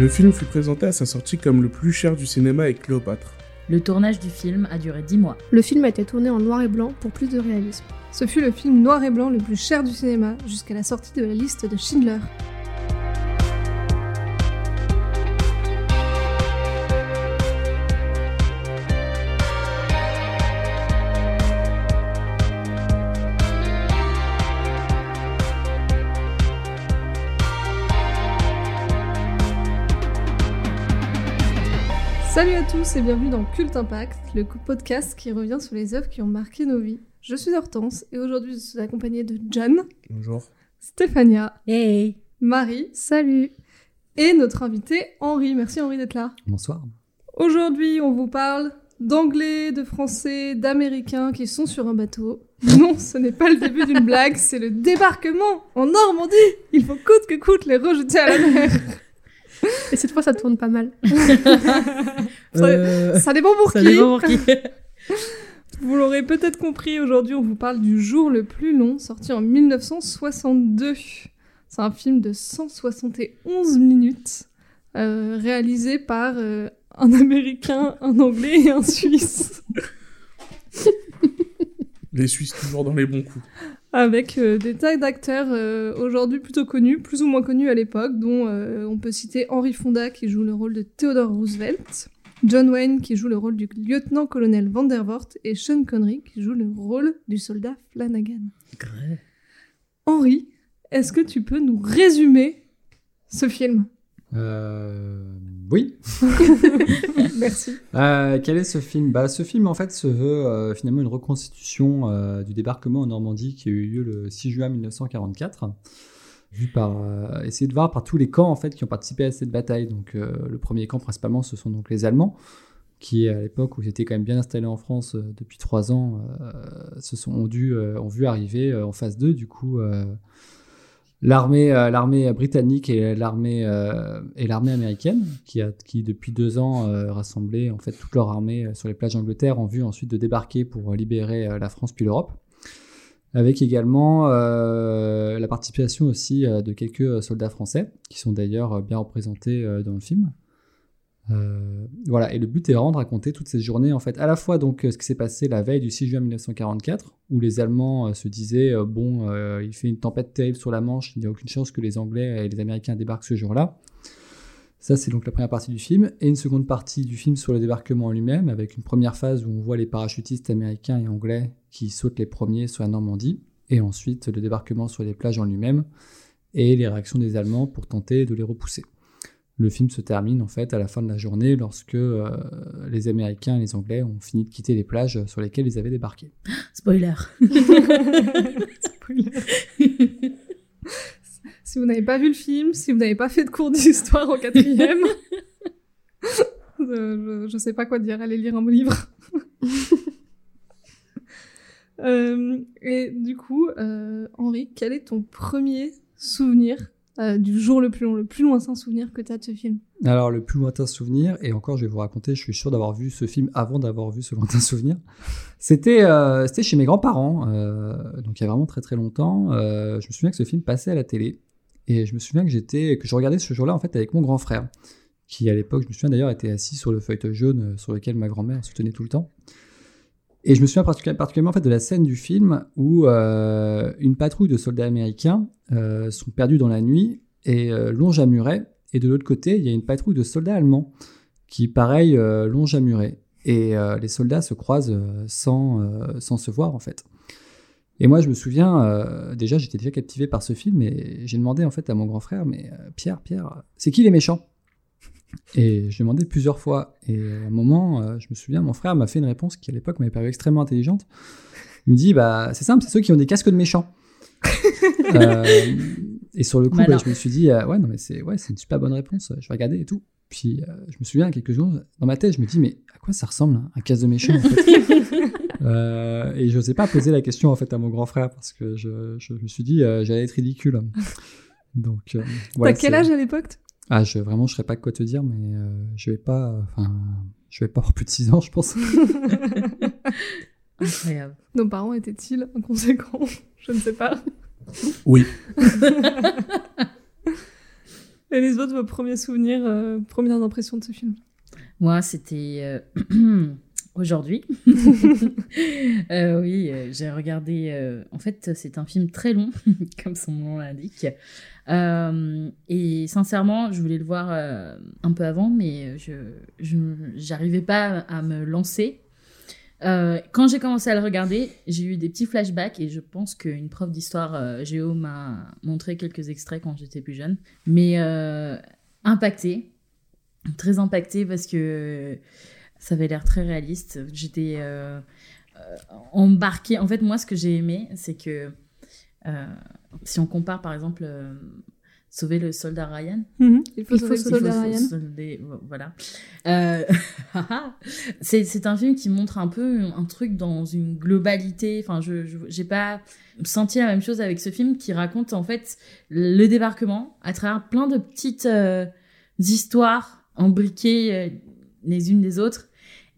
Le film fut présenté à sa sortie comme le plus cher du cinéma avec Cléopâtre. Le tournage du film a duré 10 mois. Le film a été tourné en noir et blanc pour plus de réalisme. Ce fut le film noir et blanc le plus cher du cinéma jusqu'à la sortie de la liste de Schindler. Tous et bienvenue dans Cult Impact, le podcast qui revient sur les œuvres qui ont marqué nos vies. Je suis Hortense et aujourd'hui je suis accompagnée de John, Bonjour. Stéphania, Hey Marie, Salut et notre invité Henri. Merci Henri d'être là. Bonsoir. Aujourd'hui on vous parle d'anglais, de français, d'américains qui sont sur un bateau. Non, ce n'est pas le début d'une blague, c'est le débarquement en Normandie. Il faut coûte que coûte les rejeter à la mer. Et cette fois, ça tourne pas mal. Ça, ça dépend pour Euh, Ça qui. dépend pour qui. Vous l'aurez peut-être compris, aujourd'hui on vous parle du jour le plus long, sorti en 1962. C'est un film de 171 minutes, euh, réalisé par euh, un Américain, un Anglais et un Suisse, Les Suisses toujours dans les bons coups. Avec euh, des tas d'acteurs euh, aujourd'hui plutôt connus, plus ou moins connus à l'époque, dont euh, on peut citer Henry Fonda qui joue le rôle de Theodore Roosevelt, John Wayne qui joue le rôle du lieutenant-colonel Vandervoort et Sean Connery qui joue le rôle du soldat Flanagan. Henri, est-ce que tu peux nous résumer ce film? Euh, oui. Merci. Euh, quel est ce film? Bah, Ce film, en fait, se veut euh, finalement une reconstitution du débarquement en Normandie qui a eu lieu le 6 juin 1944. Vu par, essayer de voir par tous les camps en fait qui ont participé à cette bataille. Donc le premier camp principalement, ce sont donc les Allemands, qui à l'époque où ils étaient quand même bien installés en France depuis trois ans, se sont ont dû ont vu arriver en phase 2 du coup l'armée euh, l'armée britannique et l'armée euh, américaine qui depuis deux ans euh, rassemblé en fait toute leur armée euh, sur les plages d'Angleterre en vue ensuite de débarquer pour libérer la France puis l'Europe. Avec également la participation aussi de quelques soldats français qui sont d'ailleurs bien représentés dans le film euh, voilà, et le but est vraiment de raconter toute cette journée, en fait, à la fois donc euh, ce qui s'est passé la veille du 6 juin 1944, où les Allemands euh, se disaient bon, il fait une tempête terrible sur la Manche, il n'y a aucune chance que les Anglais et les Américains débarquent ce jour-là. Ça, c'est donc la première partie du film, et une seconde partie du film sur le débarquement en lui-même, avec une première phase où on voit les parachutistes américains et anglais qui sautent les premiers sur la Normandie, et ensuite le débarquement sur les plages en lui-même, et les réactions des Allemands pour tenter de les repousser. Le film se termine en fait à la fin de la journée lorsque euh, les Américains et les Anglais ont fini de quitter les plages sur lesquelles ils avaient débarqué. Spoiler. Spoiler. si vous n'avez pas vu le film, si vous n'avez pas fait de cours d'histoire au quatrième, euh, je, je sais pas quoi dire, allez lire un livre. Euh, et du coup, euh, Henri, quel est ton premier souvenir euh, du jour le plus long, le plus lointain souvenir que tu as de ce film Alors le plus lointain souvenir, et encore je vais vous raconter, je suis sûr d'avoir vu ce film avant d'avoir vu ce lointain souvenir, c'était euh, c'était chez mes grands-parents, euh, donc il y a vraiment très très longtemps. Je me souviens que ce film passait à la télé, et je me souviens que j'étais que je regardais ce jour-là en fait avec mon grand frère, qui à l'époque, je me souviens d'ailleurs, était assis sur le feuilleton jaune sur lequel ma grand-mère se tenait tout le temps. Et je me souviens particu- particulièrement de la scène du film où euh, une patrouille de soldats américains euh, sont perdus dans la nuit et euh, longent à Muret. Et de l'autre côté, il y a une patrouille de soldats allemands qui, pareil, longent à Muret. Et les soldats se croisent sans, sans se voir, en fait. Et moi, je me souviens, déjà, j'étais déjà captivé par ce film et j'ai demandé en fait à mon grand frère, mais Pierre, Pierre, c'est qui les méchants? Et j'ai demandé plusieurs fois. Et à un moment, euh, je me souviens, mon frère m'a fait une réponse qui à l'époque m'avait paru extrêmement intelligente. Il me dit, bah, c'est simple, c'est ceux qui ont des casques de méchants. Euh, et sur le coup, bah, je me suis dit, euh, ouais, non, mais c'est ouais, une super bonne réponse, je vais regarder et tout. Puis euh, je me souviens, quelques secondes, dans ma tête, je me dis, mais à quoi ça ressemble, hein, un casque de méchant en fait Et je n'osais pas poser la question en fait à mon grand frère parce que je, je me suis dit, j'allais être ridicule. Donc, T'as quel âge à l'époque ah, je, vraiment, je ne saurais pas quoi te dire, mais euh, je vais pas, enfin, je vais pas avoir plus de 6 ans, je pense. Incroyable. Nos parents étaient-ils inconséquents? Je ne sais pas. Oui. Et les autres, vos premiers souvenirs, euh, premières impressions de ce film? Moi, c'était euh, aujourd'hui. Euh, oui, euh, j'ai regardé. euh, en fait, c'est un film très long, comme son nom l'indique. Et sincèrement, je voulais le voir un peu avant, mais je j'arrivais pas à me lancer. Quand j'ai commencé à le regarder, j'ai eu des petits flashbacks et je pense qu'une prof d'histoire géo m'a montré quelques extraits quand j'étais plus jeune. Mais impacté, très impacté parce que ça avait l'air très réaliste. J'étais euh, euh, embarquée. En fait, moi, ce que j'ai aimé, c'est que euh, si on compare par exemple euh, Sauver le soldat Ryan, Il faut Il sauver le soldat Ryan. solder- voilà. C'est un film qui montre un peu un truc dans une globalité. Enfin, je j'ai pas senti la même chose avec ce film qui raconte en fait le débarquement à travers plein de petites histoires embriquées euh, les unes des autres.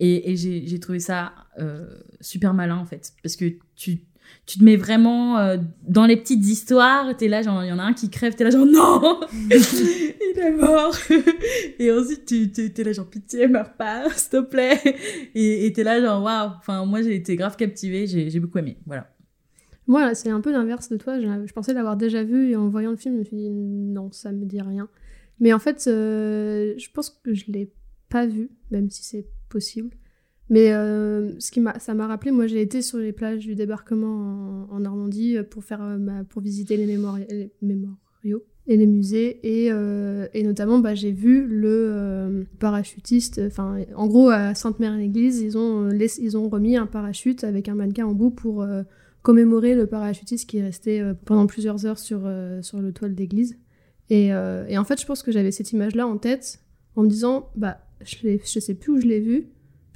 Et, j'ai trouvé ça euh, super malin en fait parce que tu tu te mets vraiment euh, dans les petites histoires, t'es là, genre, il y en a un qui crève, t'es là, genre, non, il est mort. et ensuite, tu t'es là, genre, pitié, meurs pas, s'il te plaît. Et t'es là, genre, waouh. Enfin, moi, j'ai été grave captivée, j'ai beaucoup aimé. Voilà. Moi, c'est un peu l'inverse de toi. Je, je pensais l'avoir déjà vu et en voyant le film, je me suis dit non, ça me dit rien. Mais en fait, euh, je pense que je l'ai pas vu, même si c'est possible. Mais euh, ce qui m'a, ça m'a rappelé, moi j'ai été sur les plages du débarquement en, Normandie euh, pour faire, ma- pour visiter les, mémori- les mémoriaux et les musées et, et notamment bah, j'ai vu le parachutiste. En gros à Sainte-Mère-l'Église, ils ont ils ont remis un parachute avec un mannequin en bout pour commémorer le parachutiste qui est resté pendant plusieurs heures sur, sur le toit de l'église. Et, et en fait, je pense que j'avais cette image-là en tête en me disant, bah, je, je sais plus où je l'ai vu.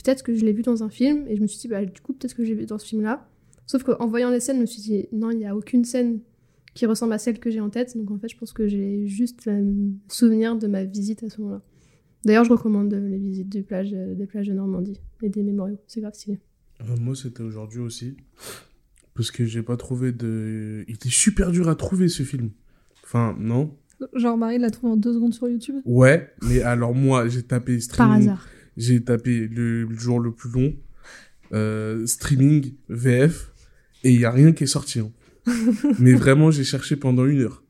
Peut-être que je l'ai vu dans un film. Et je me suis dit, bah, du coup, peut-être que je l'ai vu dans ce film-là. Sauf qu'en voyant les scènes, je me suis dit, non, il n'y a aucune scène qui ressemble à celle que j'ai en tête. Donc en fait, je pense que j'ai juste le souvenir de ma visite à ce moment-là. D'ailleurs, je recommande les visites des plages, euh, des plages de Normandie et des mémoriaux. C'est grave stylé. Euh, moi, c'était aujourd'hui aussi. Parce que j'ai pas trouvé de. Il était super dur à trouver ce film. Enfin, non. Genre, Marie l'a trouvé en deux secondes sur YouTube. Ouais, mais alors moi, j'ai tapé Par streaming. hasard. J'ai tapé le, le jour le plus long, euh, streaming, VF, et il y a rien qui est sorti. hein. mais vraiment, j'ai cherché pendant une heure.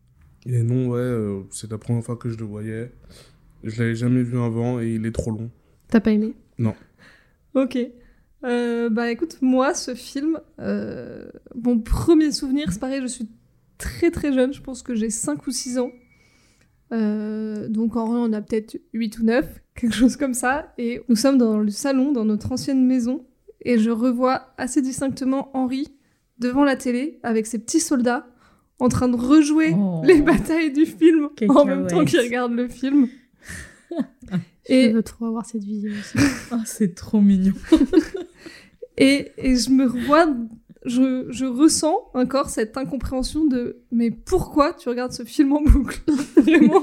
Et non, ouais, euh, c'est la première fois que je le voyais. Je l'avais jamais vu avant et il est trop long. T'as pas aimé? Ok. Euh, bah écoute, moi, ce film, euh, mon premier souvenir, c'est pareil, je suis très très jeune, je pense que j'ai 5 ou 6 ans. Euh, donc en vrai, on a peut-être 8 ou 9, quelque chose comme ça. Et nous sommes dans le salon, dans notre ancienne maison, et je revois assez distinctement Henri devant la télé avec ses petits soldats en train de rejouer Oh. les batailles du film en même temps qu'il regarde le film. Je Et veux trop avoir cette vision aussi. Oh, c'est trop mignon. Et, et je me revois, je, je ressens encore cette incompréhension de mais pourquoi tu regardes ce film en boucle? Vraiment,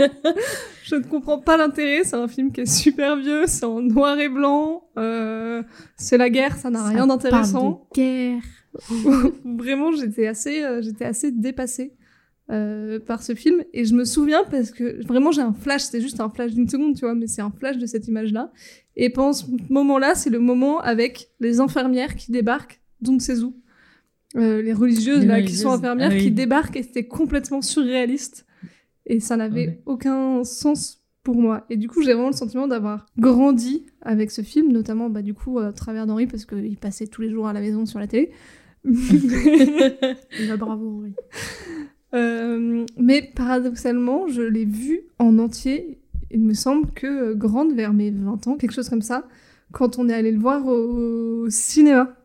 je ne comprends pas l'intérêt. C'est un film qui est super vieux, c'est en noir et blanc, euh, c'est la guerre, ça n'a rien d'intéressant. guerre. Vraiment, j'étais assez, euh, j'étais assez dépassée euh, par ce film. Et je me souviens parce que vraiment, j'ai un flash. C'est juste un flash d'une seconde, tu vois, mais c'est un flash de cette image-là. Et pendant ce moment-là, c'est le moment avec les infirmières qui débarquent d'on ne sait où. Euh, les religieuses Les là qui sont infirmières ah oui. qui débarquent et c'était complètement surréaliste et ça n'avait Ouais. aucun sens pour moi et du coup j'ai vraiment le sentiment d'avoir grandi avec ce film notamment bah du coup à travers d'Henri parce qu'il passait tous les jours à la maison sur la télé Bah, bravo, Henri. Euh, mais paradoxalement, je l'ai vu en entier. Il me semble que euh, grande, vers mes 20 ans, quelque chose comme ça, quand on est allé le voir au cinéma.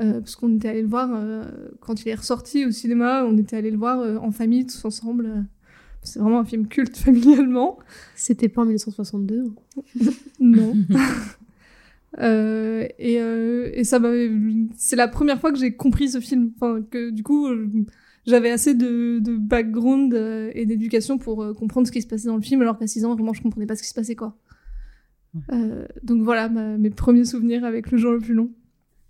Euh, parce qu'on était allé le voir euh, quand il est ressorti au cinéma, on était allé le voir euh, en famille, tous ensemble. euh. C'est vraiment un film culte familialement. C'était pas en 1962. hein. Non. Euh, et, euh, et ça m'avait. C'est la première fois que j'ai compris ce film. Enfin, que du coup, j'avais assez de, de background et d'éducation pour euh, comprendre ce qui se passait dans le film, alors qu'à 6 ans, vraiment, je comprenais pas ce qui se passait, quoi. Euh, donc voilà ma- mes premiers souvenirs avec le jour le plus long.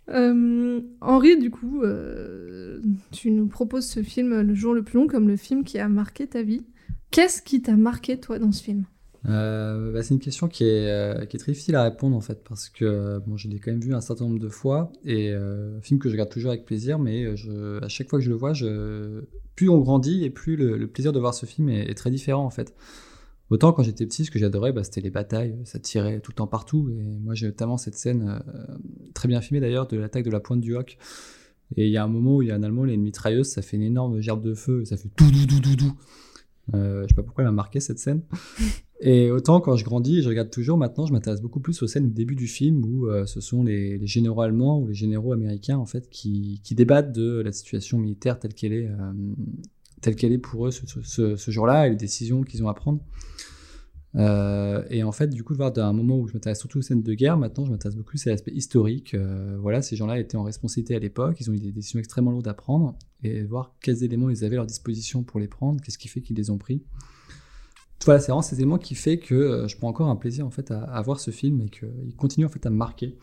Euh, Henri, du coup, euh, tu nous proposes ce film Le jour le plus long comme le film qui a marqué ta vie. Qu'est-ce qui t'a marqué, toi, dans ce film? Euh, bah, c'est une question qui est, qui très difficile à répondre en fait parce que bon, je l'ai quand même vu un certain nombre de fois et un film que je regarde toujours avec plaisir mais à chaque fois que je le vois je, plus on grandit et plus le, plaisir de voir ce film est très différent en fait autant quand j'étais petit ce que j'adorais bah, c'était les batailles ça tirait tout le temps partout. Et moi j'ai notamment cette scène euh, très bien filmée d'ailleurs de l'attaque de la pointe du Hoc. Et il y a un moment où il y a un Allemand il a une mitrailleuse ça fait une énorme gerbe de feu et ça fait tout dou dou dou dou. Euh, je sais pas pourquoi elle m'a marqué cette scène. Et autant quand je grandis, je regarde toujours maintenant, je m'intéresse beaucoup plus aux scènes du début du film où euh, ce sont les, les généraux allemands ou les généraux américains en fait qui, qui débattent de la situation militaire telle qu'elle est, euh, telle qu'elle est pour eux ce, jour-là et les décisions qu'ils ont à prendre. Euh, et en fait, du coup, voir d'un moment où je m'intéresse surtout aux scènes de guerre, maintenant je m'intéresse beaucoup à l'aspect historique. Euh, voilà, ces gens-là étaient en responsabilité à l'époque, ils ont eu des décisions extrêmement lourdes à prendre et voir quels éléments ils avaient à leur disposition pour les prendre, qu'est-ce qui fait qu'ils les ont pris voilà, c'est vraiment ces éléments qui fait que euh, je prends encore un plaisir en fait à, à voir ce film et qu'il continue en fait à me marquer.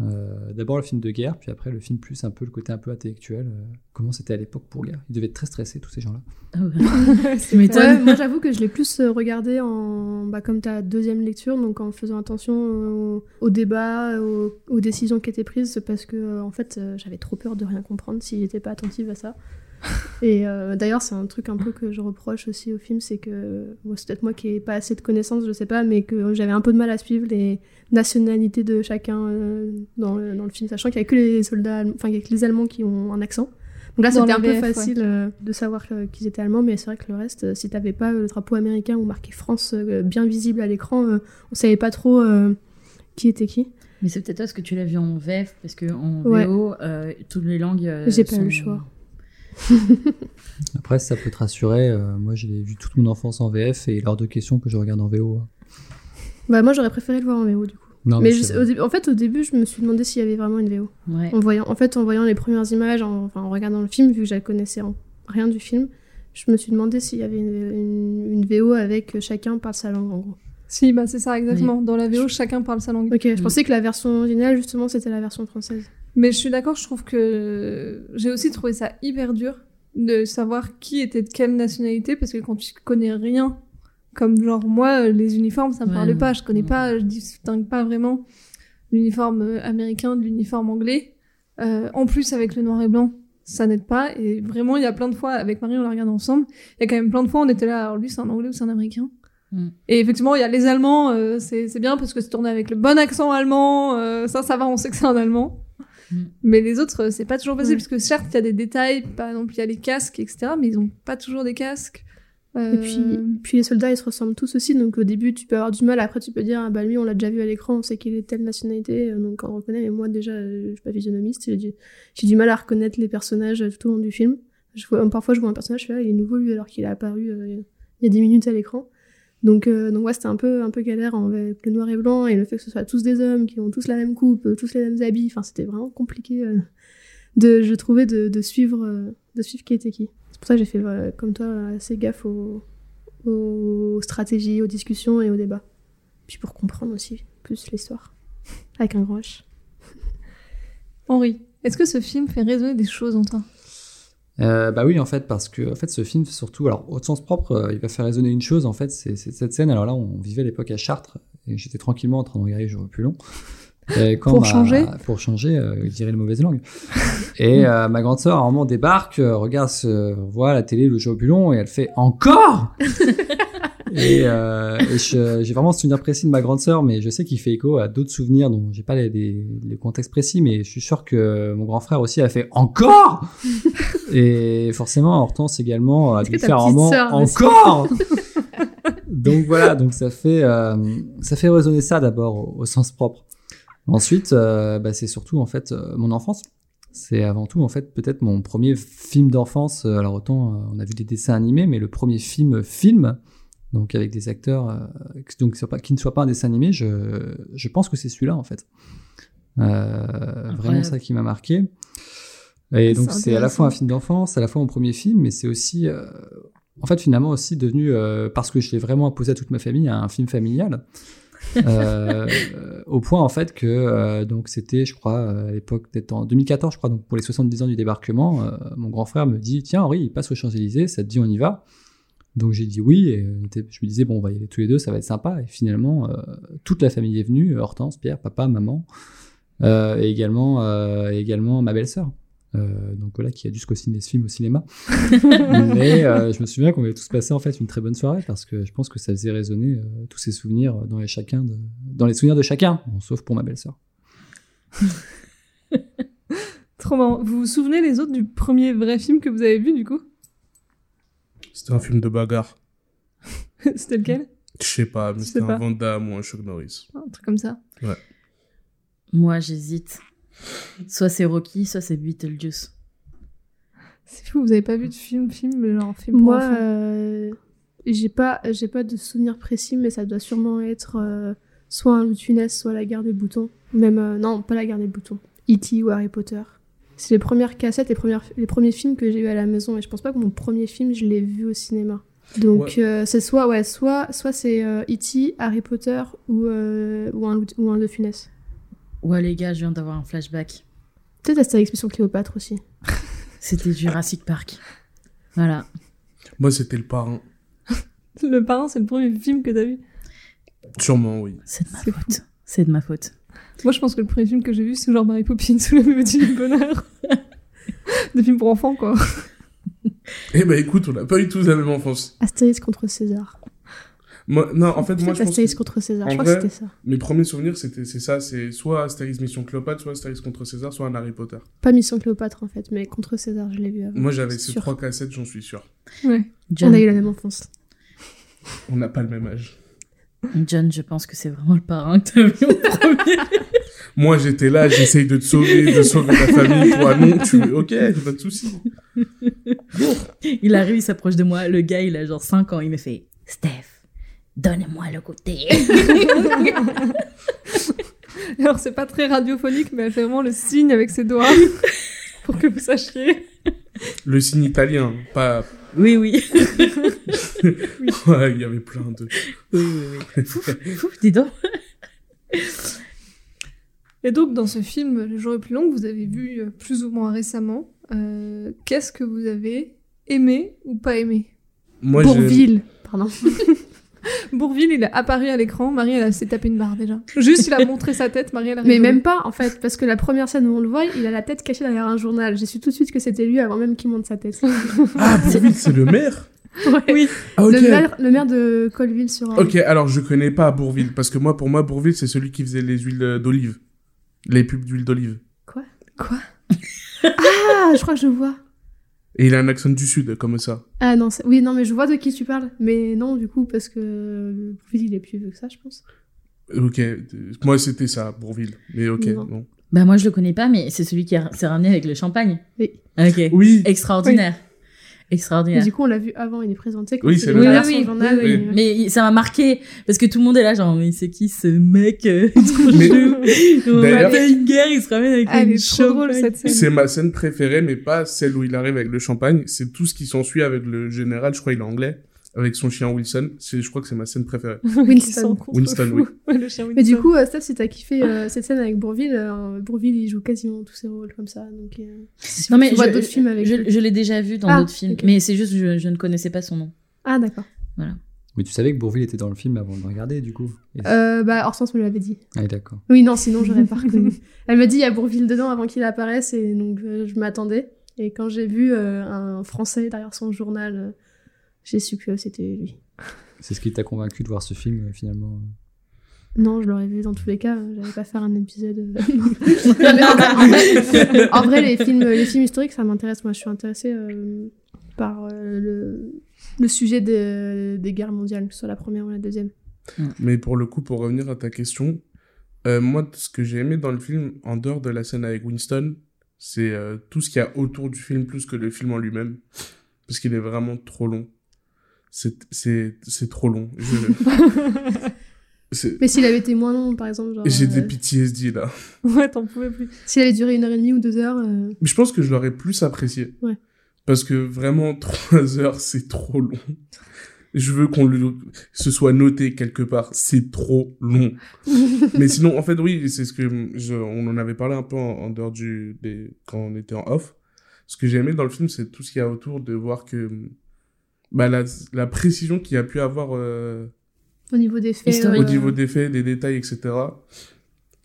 Euh, D'abord le film de guerre, puis après le film plus un peu le côté un peu intellectuel. euh, comment c'était à l'époque pour guerre? Ils devaient être très stressés tous ces gens-là. Ah ouais. Moi j'avoue que je l'ai plus euh, regardé en bah, comme ta deuxième lecture, donc en faisant attention au, au débat, aux, aux décisions qui étaient prises, parce que en fait j'avais trop peur de rien comprendre si j'étais pas attentive à ça. Et euh, d'ailleurs c'est un truc un peu que je reproche aussi au film, c'est que bon, c'est peut-être moi qui ai pas assez de connaissances, je sais pas, mais que j'avais un peu de mal à suivre les nationalités de chacun euh, dans, le, dans le film, sachant qu'il y a que les soldats, enfin il y a que les Allemands qui ont un accent. Donc là, c'était un peu VF, ouais. facile euh, de savoir euh, qu'ils étaient allemands, mais c'est vrai que le reste, euh, si t'avais pas euh, le drapeau américain ou marqué France euh, bien visible à l'écran, euh, on savait pas trop euh, qui était qui. Mais c'est peut-être parce que tu l'as vu en VF, parce que en Ouais. VO, euh, toutes les langues. euh, J'ai pas eu sont- le choix. Après, ça peut te rassurer, euh, moi j'ai vu toute mon enfance en VF et hors de question que je regarde en VO. hein. Bah moi, j'aurais préféré le voir en VO du coup. Non, mais mais je- c'est- au dé- en fait, au début, je me suis demandé s'il y avait vraiment une VO. Ouais. En voyant, en fait, en voyant les premières images, en, enfin, en regardant le film, vu que je connaissais en- rien du film, je me suis demandé s'il y avait une, une- une VO avec euh, chacun parle sa langue en gros. Si, bah c'est ça, exactement. Dans la VO, chacun parle sa langue. Ok, je Mm. pensais que la version originale, justement, c'était la version française. Mais je suis d'accord, je trouve que j'ai aussi trouvé ça hyper dur de savoir qui était de quelle nationalité, parce que quand tu connais rien, comme genre moi, les uniformes, ça me Ouais. parlait pas, je connais pas, je distingue pas vraiment l'uniforme euh, américain de l'uniforme anglais. Euh, en plus, avec le noir et blanc, ça n'aide pas, et vraiment, il y a plein de fois, avec Marie, on la regarde ensemble, il y a quand même plein de fois, on était là, alors lui, c'est un anglais ou c'est un américain Mm. et effectivement, il y a les Allemands, euh, c'est bien parce que c'est tourné avec le bon accent allemand, euh, ça, ça va, on sait que c'est un Allemand. Mm. Mais les autres, euh, c'est pas toujours facile Ouais. parce que certes, il y a des détails, par exemple, il y a les casques, etc., mais ils ont pas toujours des casques. Euh, Et puis, puis les soldats, ils se ressemblent tous aussi, donc au début, tu peux avoir du mal, après tu peux dire, ah bah lui, on l'a déjà vu à l'écran, on sait qu'il est telle nationalité, euh, donc on reconnaît, mais moi déjà, euh, je suis pas physionomiste, j'ai du, j'ai du mal à reconnaître les personnages euh, tout au long du film. Je vois, parfois, je vois un personnage, je fais, ah, il est nouveau lui, alors qu'il a apparu euh, il y a 10 minutes à l'écran. Donc, euh, donc c'était un peu, un peu galère avec le noir et blanc, et le fait que ce soit tous des hommes, qui ont tous la même coupe, tous les mêmes habits, enfin, c'était vraiment compliqué euh, de, je trouvais, de, suivre, euh, de suivre qui était qui. C'est pour ça que j'ai fait, comme toi, assez gaffe aux, aux stratégies, aux discussions et aux débats. Puis pour comprendre aussi plus l'histoire. Avec un grand. Henri, est-ce que ce film fait résonner des choses en toi? Euh, bah oui, en fait, parce que en fait, ce film, surtout, alors au sens propre, euh, il va faire résonner une chose. En fait, c'est cette scène. Alors là, on vivait l'époque à Chartres et j'étais tranquillement en train de regarder Jour plus long. Et quand Pour ma- changer Pour changer, euh, je dirais les mauvaises langues. Et euh, ma grande sœur, à un moment, débarque, euh, regarde, voit à la télé le Jour plus long et elle fait encore? et euh, et j'ai vraiment ce souvenir précis de ma grande sœur, mais je sais qu'il fait écho à d'autres souvenirs dont j'ai pas les, les, les contextes précis, mais je suis sûr que mon grand frère aussi a fait encore. Et forcément, Hortense également a dû faire encore. donc voilà, donc ça fait euh, ça fait résonner ça d'abord au, au sens propre. Ensuite, euh, bah, c'est surtout en fait euh, mon enfance. C'est avant tout en fait peut-être mon premier film d'enfance. Alors autant euh, on a vu des dessins animés, mais le premier film film, donc avec des acteurs, euh, qui- donc qui soient ne soit pas un dessin animé, je je pense que c'est celui-là en fait. Euh, vraiment ça qui m'a marqué. Et donc c'est à la fois un film d'enfance, à la fois mon premier film, mais c'est aussi, euh, en fait finalement aussi devenu, parce que je l'ai vraiment imposé à toute ma famille, un film familial. Au point en fait que donc c'était je crois à l'époque peut-être en 2014 je crois donc pour les 70 ans du débarquement mon grand frère me dit tiens Henri il passe aux Champs-Élysées ça te dit on y va? Donc j'ai dit oui, et euh, je me disais, bon, on va y aller tous les deux, ça va être sympa. Et finalement, euh, toute la famille est venue, Hortense, Pierre, papa, maman, euh, et également, euh, également ma belle-sœur. Donc voilà, qui a dû se co-signer ce film au cinéma. Mais je me souviens qu'on avait tous passé en fait une très bonne soirée parce que je pense que ça faisait résonner tous ces souvenirs dans les, chacun de, dans les souvenirs de chacun, bon, sauf pour ma belle-sœur. Trop marrant. Vous vous souvenez les autres du premier vrai film que vous avez vu du coup? C'était un film de bagarre. C'était lequel? Je sais pas, mais Je c'était sais pas. un Van Damme ou un Chuck Norris. Un truc comme ça. Moi, j'hésite. Soit c'est Rocky, soit c'est Beetlejuice. C'est fou, vous avez pas vu de film, film, mais genre film Moi, euh, j'ai pas, j'ai pas de souvenir précis, mais ça doit sûrement être euh, soit un funeste, soit la guerre des boutons. Même, euh, non, pas la guerre des boutons. E.T. ou Harry Potter. C'est les premières cassettes, les, premières, les premiers films que j'ai eu à la maison. Et je pense pas que mon premier film, je l'ai vu au cinéma. Donc, euh, c'est soit, ouais, soit, soit c'est euh, E.T., Harry Potter ou, euh, ou, un, ou un de funeste. Ouais, les gars, je viens d'avoir un flashback. Peut-être Astérix Mission Cléopâtre aussi. C'était Jurassic Park. Voilà. Moi, c'était le parrain. Le parrain, c'est le premier film que t'as vu? Sûrement, oui. C'est de ma faute. C'est de ma faute. Moi, je pense que le premier film que j'ai vu, c'est genre Mary Poppins ou la mélodie du bonheur. Des films pour enfants, quoi. Eh ben, écoute, on n'a pas eu tous la même enfance. Astérix contre César. Moi, non, en fait, moi, je pense que contre César? en Je crois vrai, que c'était ça. mes premiers souvenirs, c'était, c'est ça, c'est soit Astérix Mission Cléopâtre, soit Astérix contre César, soit un Harry Potter. Pas Mission Cléopâtre en fait, mais contre César, je l'ai vu avant. Moi, j'avais ces sûr. trois cassettes, j'en suis sûr. Ouais. John, On a eu la même enfance. On n'a pas le même âge. John, je pense que c'est vraiment le parrain que t'as vu en premier. Moi, j'étais là, j'essaye de te sauver, de sauver la famille. Toi, non, tu... Ok, pas de soucis. Il arrive, il s'approche de moi. Le gars, il a genre 5 ans. Il me fait Steph, donne-moi le côté. Alors, c'est pas très radiophonique, mais elle fait vraiment le signe avec ses doigts pour que vous sachiez. Le signe italien, pas... oui, oui. Ouais, il y avait plein de... Oui, oui, oui. Fouf, fouf, dis donc. Et donc, dans ce film, Le jour est plus long, que vous avez vu euh, plus ou moins récemment, euh, qu'est-ce que vous avez aimé ou pas aimé? Moi, Bourville, pardon. Bourville, il est apparu à l'écran, Marie, elle s'est tapé une barre déjà. Juste, il a montré sa tête, Marie, elle a Mais même pas en fait, parce que la première scène où on le voit, il a la tête cachée derrière un journal. J'ai su tout de suite que c'était lui avant même qu'il monte sa tête. Ah, Bourville, c'est le maire? Ouais. Oui. Ah, ok. le, maire, le maire de Colville sur un. Ok, alors je connais pas Bourville, parce que moi, pour moi, Bourville, c'est celui qui faisait les huiles d'olive. Les pubs d'huile d'olive. Quoi? Ah, je crois que je vois. Et il a un accent du sud, comme ça. Ah non, oui, non, mais je vois de qui tu parles. Mais non, du coup, parce que Bourville, il est plus vieux que ça, je pense. Ok, euh, moi c'était ça, Bourville. Mais ok, Non. non. Bah, moi, je le connais pas, mais c'est celui qui a- s'est ramené avec le champagne. Oui. Ok. Oui, Extraordinaire. Extraordinaire. du coup, on l'a vu avant, il est présenté. Quand Oui, c'est est le Oui, oui, journal, oui, et- oui. Mais ça m'a marqué parce que tout le monde est là, genre, mais c'est qui ce mec euh, trop Mais- On D'ailleurs- fait une guerre, il se ramène avec Ah, une scène. c'est ma scène préférée, mais pas celle où il arrive avec le champagne. C'est tout ce qui s'ensuit avec le général, je crois il est anglais, avec son chien Wilson. C'est, je crois que c'est ma scène préférée. Winston. Winston, oui. Ouais, le chien Mais du coup, euh, Steph, si t'as kiffé euh, cette scène avec Bourville, euh, Bourville, il joue quasiment tous ses rôles comme ça. Donc, euh, Non, mais tu vois je, d'autres films avec je, lui. je l'ai déjà vu dans Ah, d'autres films, mais c'est juste je, je ne connaissais pas son nom. Ah, d'accord. Mais tu savais que Bourville était dans le film avant de le regarder, du coup Euh, bah, Hortense me l'avait dit. Ah, d'accord. Oui, non, sinon j'aurais pas reconnu. Elle m'a dit il y a Bourville dedans avant qu'il apparaisse et donc euh, je m'attendais. Et quand j'ai vu euh, un Français derrière son journal, euh, j'ai su que c'était lui. C'est ce qui t'a convaincu de voir ce film, euh, finalement Non, je l'aurais vu dans tous les cas. euh, J'allais pas faire un épisode. euh. En, vrai, les films, les films historiques, ça m'intéresse. Moi, je suis intéressée euh, par euh, le, le sujet des, des guerres mondiales, que ce soit la première ou la deuxième. Mais pour le coup, pour revenir à ta question, euh, moi, ce que j'ai aimé dans le film, en dehors de la scène avec Winston, c'est euh, tout ce qu'il y a autour du film plus que le film en lui-même. Parce qu'il est vraiment trop long. C'est, c'est, c'est trop long. Je- Mais s'il avait été moins long, par exemple, J'ai des euh, PTSD là. Ouais, t'en pouvais plus. s'il avait duré une heure et demie ou deux heures, euh, Mais je pense que je l'aurais plus apprécié. Ouais. Parce que vraiment, trois heures, c'est trop long. Je veux qu'on le, se soit noté quelque part. C'est trop long. Mais sinon, en fait, oui, c'est ce que je, on en avait parlé un peu en, en dehors du, des, quand on était en off. Ce que j'ai aimé dans le film, c'est tout ce qu'il y a autour de voir que bah, la, la précision qu'il a pu avoir euh, Au niveau des faits. Au niveau des faits, des détails, etc.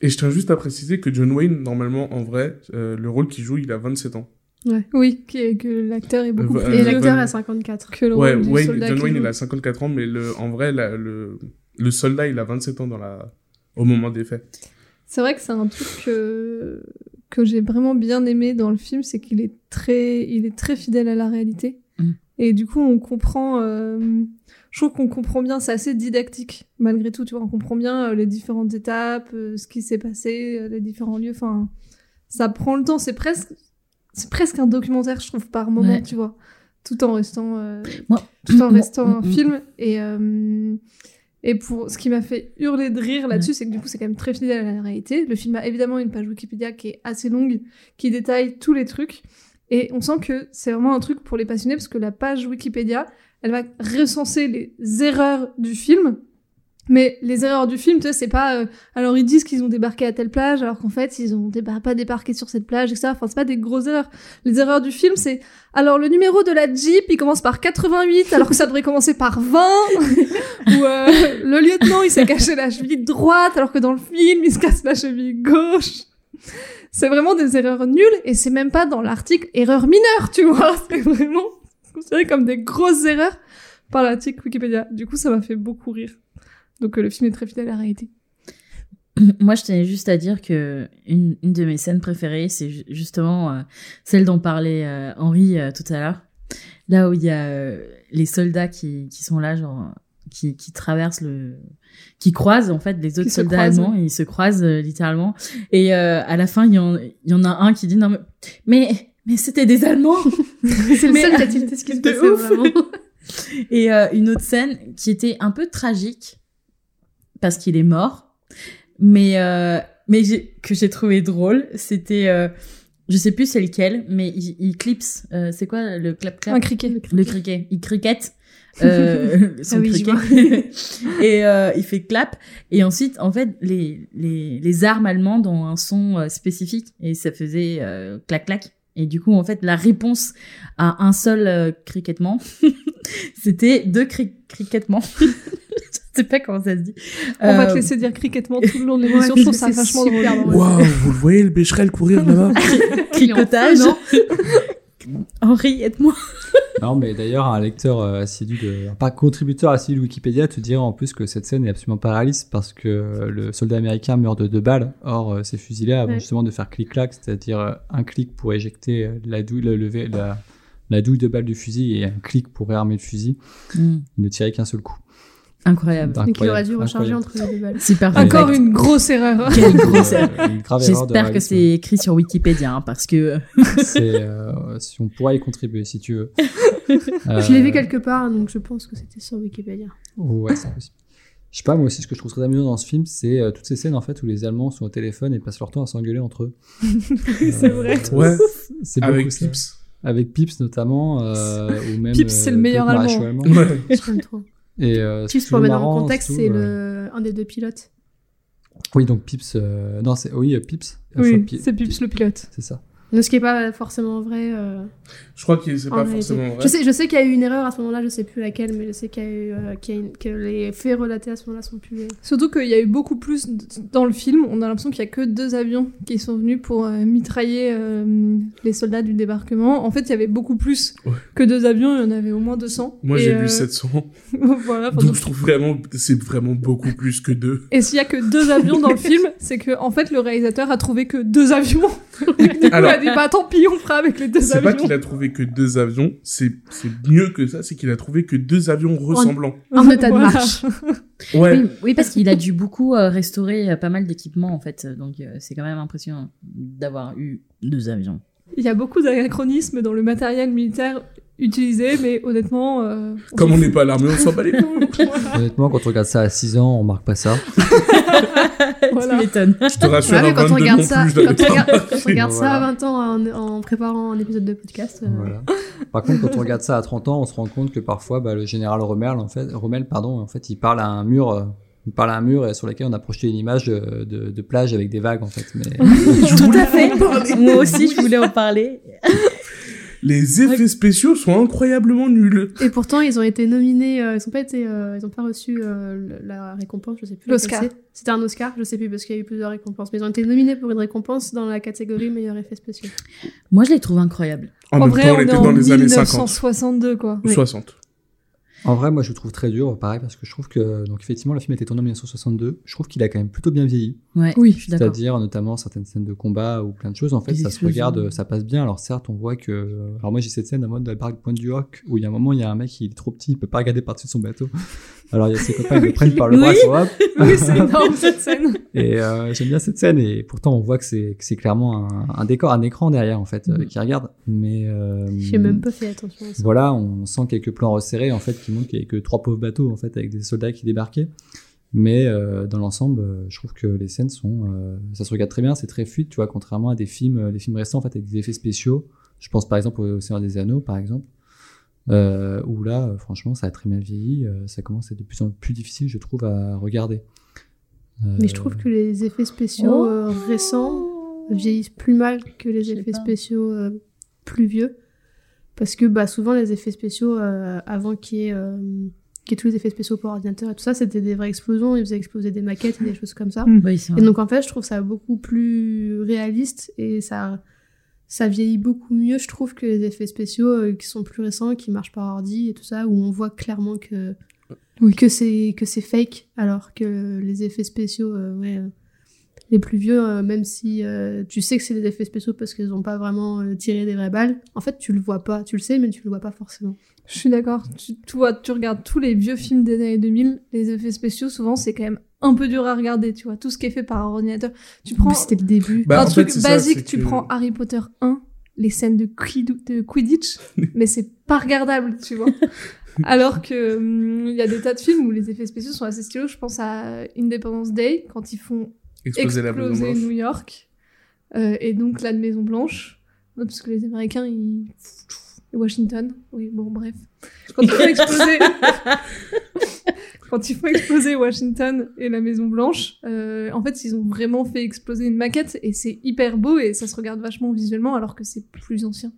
Et je tiens juste à préciser que John Wayne, normalement, en vrai, euh, le rôle qu'il joue, il a 27 ans. Oui, qui- que l'acteur est beaucoup Euh, plus Et l'acteur a 54. que le Ouais, rôle du soldat John Wayne, joue. il a 54 ans, mais le, en vrai, la- le, le soldat, il a 27 ans dans la, au moment des faits. C'est vrai que c'est un truc que, que j'ai vraiment bien aimé dans le film, c'est qu'il est très, il est très fidèle à la réalité. Mm. Et du coup, on comprend, euh, je trouve qu'on comprend bien, c'est assez didactique, malgré tout, tu vois, on comprend bien euh, les différentes étapes, euh, ce qui s'est passé, les différents lieux, enfin, ça prend le temps, c'est presque, c'est presque un documentaire, je trouve, par moment, Ouais. tu vois, tout en restant, Moi- tout en Moi- restant un Mm, mm. film. Et, et pour ce qui m'a fait hurler de rire là-dessus, c'est que du coup, c'est quand même très fidèle à la réalité. Le film a évidemment une page Wikipédia qui est assez longue, qui détaille tous les trucs. Et on sent que c'est vraiment un truc pour les passionnés, parce que la page Wikipédia, elle va recenser les erreurs du film. Mais les erreurs du film, tu sais, c'est pas. euh, alors ils disent qu'ils ont débarqué à telle plage, alors qu'en fait ils ont débar- pas débarqué sur cette plage, etc. Enfin, c'est pas des grosses erreurs. Les erreurs du film, c'est. Alors le numéro de la Jeep, il commence par 88, alors que ça devrait commencer par 20. Ou euh, le lieutenant, il s'est caché la cheville droite, alors que dans le film, il se casse la cheville gauche. C'est vraiment des erreurs nulles, et c'est même pas dans l'article erreur mineure, tu vois. C'est vraiment considéré comme des grosses erreurs par l'article Wikipédia. Du coup, ça m'a fait beaucoup rire. Donc euh, le film est très fidèle à la réalité. Moi, je tenais juste à dire que une, une de mes scènes préférées, c'est ju- justement euh, celle dont parlait euh, Henri tout à l'heure. Là où il y a les soldats qui, qui sont là, genre, qui, qui traversent le. qui croisent, en fait, les autres soldats croisent, allemands, et ils se croisent euh, littéralement. Et euh, à la fin, il y, en, il y en a un qui dit Non, mais. Mais, mais c'était des Allemands C'est le Mais- seul qui a tilté ce qui se passait ouf. vraiment. Et euh, une autre scène qui était un peu tragique parce qu'il est mort, mais euh, mais que j'ai trouvé drôle, c'était euh, je sais plus c'est lequel, mais il, il clipse. euh, c'est quoi le clap clap Un criquet. Le cricket. Il cricket. Euh, son Ah oui, et euh, il fait clap. Et ensuite, en fait, les, les, les armes allemandes ont un son euh, spécifique et ça faisait euh, clac clac. Et du coup, en fait, la réponse à un seul euh, cricketement, c'était deux cri cricketements. je sais pas comment ça se dit. On va te Euh, laisser dire criquettement tout le long de l'émission. je trouve ça vachement drôle. Waouh, vous le voyez, le Becherel courir là-bas Cricotage. Henri, aide-moi. Non, mais d'ailleurs, un lecteur euh, assidu de, un contributeur assidu de Wikipédia te dirait en plus que cette scène est absolument pas réaliste parce que le soldat américain meurt de deux balles. Or, euh, ces fusils-là avant Ouais. justement de faire clic-clac, c'est-à-dire euh, un clic pour éjecter la douille, lever, la, la douille de balle du fusil et un clic pour réarmer le fusil. Il ne tirait qu'un seul coup. Incroyable. Donc il aurait dû recharger entre les deux balles. Super Encore une grosse erreur. Quelle grosse erreur J'espère que c'est écrit sur Wikipédia, hein, parce que C'est, euh, si on pourra y contribuer si tu veux. Je l'ai Euh, vu quelque part, donc je pense que c'était sur Wikipédia. Ouais, c'est possible. Je sais pas, moi aussi, ce que je trouve très amusant dans ce film, c'est euh, toutes ces scènes en fait où les Allemands sont au téléphone et passent leur temps à s'engueuler entre eux. c'est vrai. Ouais, C'est avec beaucoup ça. Pips. Avec Pips notamment, euh, ou même. Pips, c'est le meilleur allemand. maréchaux Ouais. Trop. Et euh, qui pour mettre dans le marrant, contexte, c'est euh, le... un des deux pilotes. Oui, donc Pips. euh, Non, c'est oui, euh, Pips. Oui, c'est Pips le pilote. C'est ça. Ce qui est pas forcément vrai. euh, Je crois que c'est pas réalité. forcément vrai. Je sais, je sais qu'il y a eu une erreur à ce moment-là, je sais plus laquelle, mais je sais qu'il y a eu, euh, qu'il y a une- que les faits relatés à ce moment-là sont plus. Surtout qu'il y a eu beaucoup plus dans le film. On a l'impression qu'il y a que deux avions qui sont venus pour euh, mitrailler euh, les soldats du débarquement. En fait, il y avait beaucoup plus Ouais. que deux avions. Il y en avait au moins 200. Moi, j'ai euh, vu 700. voilà. enfin, Donc, donc- je trouve vraiment, c'est vraiment beaucoup plus que deux. Et s'il y a que deux avions dans le film, c'est que en fait le réalisateur a trouvé que deux avions. Alors- dit bah tant pis, on fera avec les deux C'est pas avions. qu'il a trouvé que deux avions, c'est c'est mieux que ça, c'est qu'il a trouvé que deux avions ressemblants. En état de marche. Ouais. Oui, oui, parce qu'il a dû beaucoup euh, restaurer euh, pas mal d'équipements en fait, donc euh, c'est quand même impressionnant d'avoir eu deux avions. Il y a beaucoup d'anachronismes dans le matériel militaire utilisé, mais honnêtement. euh, on Comme on n'est pas à l'armée, on s'en bat les couilles. Honnêtement, quand on regarde ça à 6 ans, on marque pas ça. Voilà. Tu m'étonnes. Je te rassure, Ouais, quand on 22 regarde ça, plus, je quand l'avais on pas regarde, quand on remarqué. regarde ça à Voilà. 20 ans en, en préparant un épisode de podcast, euh, Voilà. Par contre, quand on regarde ça à 30 ans, on se rend compte que parfois, bah, le général Rommel, en fait, Rommel, pardon, en fait, il parle à un mur, euh, il parle à un mur et sur lequel on a projeté une image de, de, de plage avec des vagues, en fait. Mais Tout à fait. Moi aussi, je voulais en parler. Les effets spéciaux sont incroyablement nuls. Et pourtant, ils ont été nominés, euh, ils ont pas été, euh, ils ont pas reçu euh, la récompense, je sais plus. L'Oscar. C'était un Oscar, je sais plus parce qu'il y a eu plusieurs récompenses, mais ils ont été nominés pour une récompense dans la catégorie meilleur effet spécial. Moi, je les trouve incroyables. En, En même vrai, temps, on on est était en dans les années 50 1962, quoi. ou 60. En vrai, moi, je le trouve très dur, pareil, parce que je trouve que, donc, effectivement, le film a été tourné en 1962. Je trouve qu'il a quand même plutôt bien vieilli. Ouais, Oui. je suis d'accord. C'est-à-dire, notamment, certaines scènes de combat ou plein de choses. En fait, Les ça se regarde, ça passe bien. Alors, certes, on voit que, alors, moi, j'ai cette scène à mode de la barque Pointe du Hoc, où il y a un moment, il y a un mec, il est trop petit, il peut pas regarder par-dessus son bateau. Alors, il y a ses copains, ils le prennent par le bras, Oui. hop. Oui, c'est énorme cette scène. Et euh, j'aime bien cette scène et pourtant on voit que c'est que c'est clairement un, un décor, un écran derrière en fait euh, Mhm. qui regarde. Mais euh, J'ai même pas fait attention à ça. voilà, on sent quelques plans resserrés en fait qui montrent qu'il y avait que trois pauvres bateaux en fait avec des soldats qui débarquaient. Mais euh, dans l'ensemble, euh, je trouve que les scènes sont, euh, ça se regarde très bien, c'est très fluide, tu vois, contrairement à des films, les films récents en fait avec des effets spéciaux. Je pense par exemple au Seigneur des Anneaux, par exemple, euh, où là, euh, franchement, ça a très bien vieilli, euh, ça commence à être de plus en plus difficile, je trouve, à regarder. Mais je trouve que les effets spéciaux euh, récents vieillissent plus mal que les effets pas. spéciaux euh, plus vieux. Parce que bah, souvent, les effets spéciaux, euh, avant qu'il y, ait, euh, qu'il y ait tous les effets spéciaux pour ordinateur et tout ça, c'était des vraies explosions. Ils faisaient exploser des maquettes et des choses comme ça. Mm. Oui, Et donc, en fait, je trouve ça beaucoup plus réaliste et ça, ça vieillit beaucoup mieux, je trouve, que les effets spéciaux euh, qui sont plus récents, qui marchent par ordi et tout ça, où on voit clairement que, Oui. que c'est que c'est fake, alors que les effets spéciaux, ouais, les plus vieux, euh, même si euh, tu sais que c'est des effets spéciaux parce qu'ils n'ont pas vraiment euh, tiré des vraies balles, en fait, tu le vois pas. Tu le sais, mais tu le vois pas forcément. Je suis d'accord. Tu, vois, tu regardes tous les vieux films des années 2000, les effets spéciaux, souvent, c'est quand même un peu dur à regarder, tu vois. Tout ce qui est fait par ordinateur. Tu En prends C'était le début. Bah, un truc fait, c'est ça, basique, tu que- prends Harry Potter 1, les scènes de, Quid- de Quidditch, mais c'est pas regardable, tu vois. Alors que hum, il y a des tas de films où les effets spéciaux sont assez stylos. Je pense à Independence Day, quand ils font Exploser la Maison exploser Blanche. New York, euh, et donc la Maison Blanche, Non, parce que les Américains, ils... Et Washington, oui, bon, bref. Quand ils font exploser... Quand ils font exploser Washington et la Maison Blanche, euh, en fait, ils ont vraiment fait exploser une maquette et c'est hyper beau et ça se regarde vachement visuellement alors que c'est plus ancien.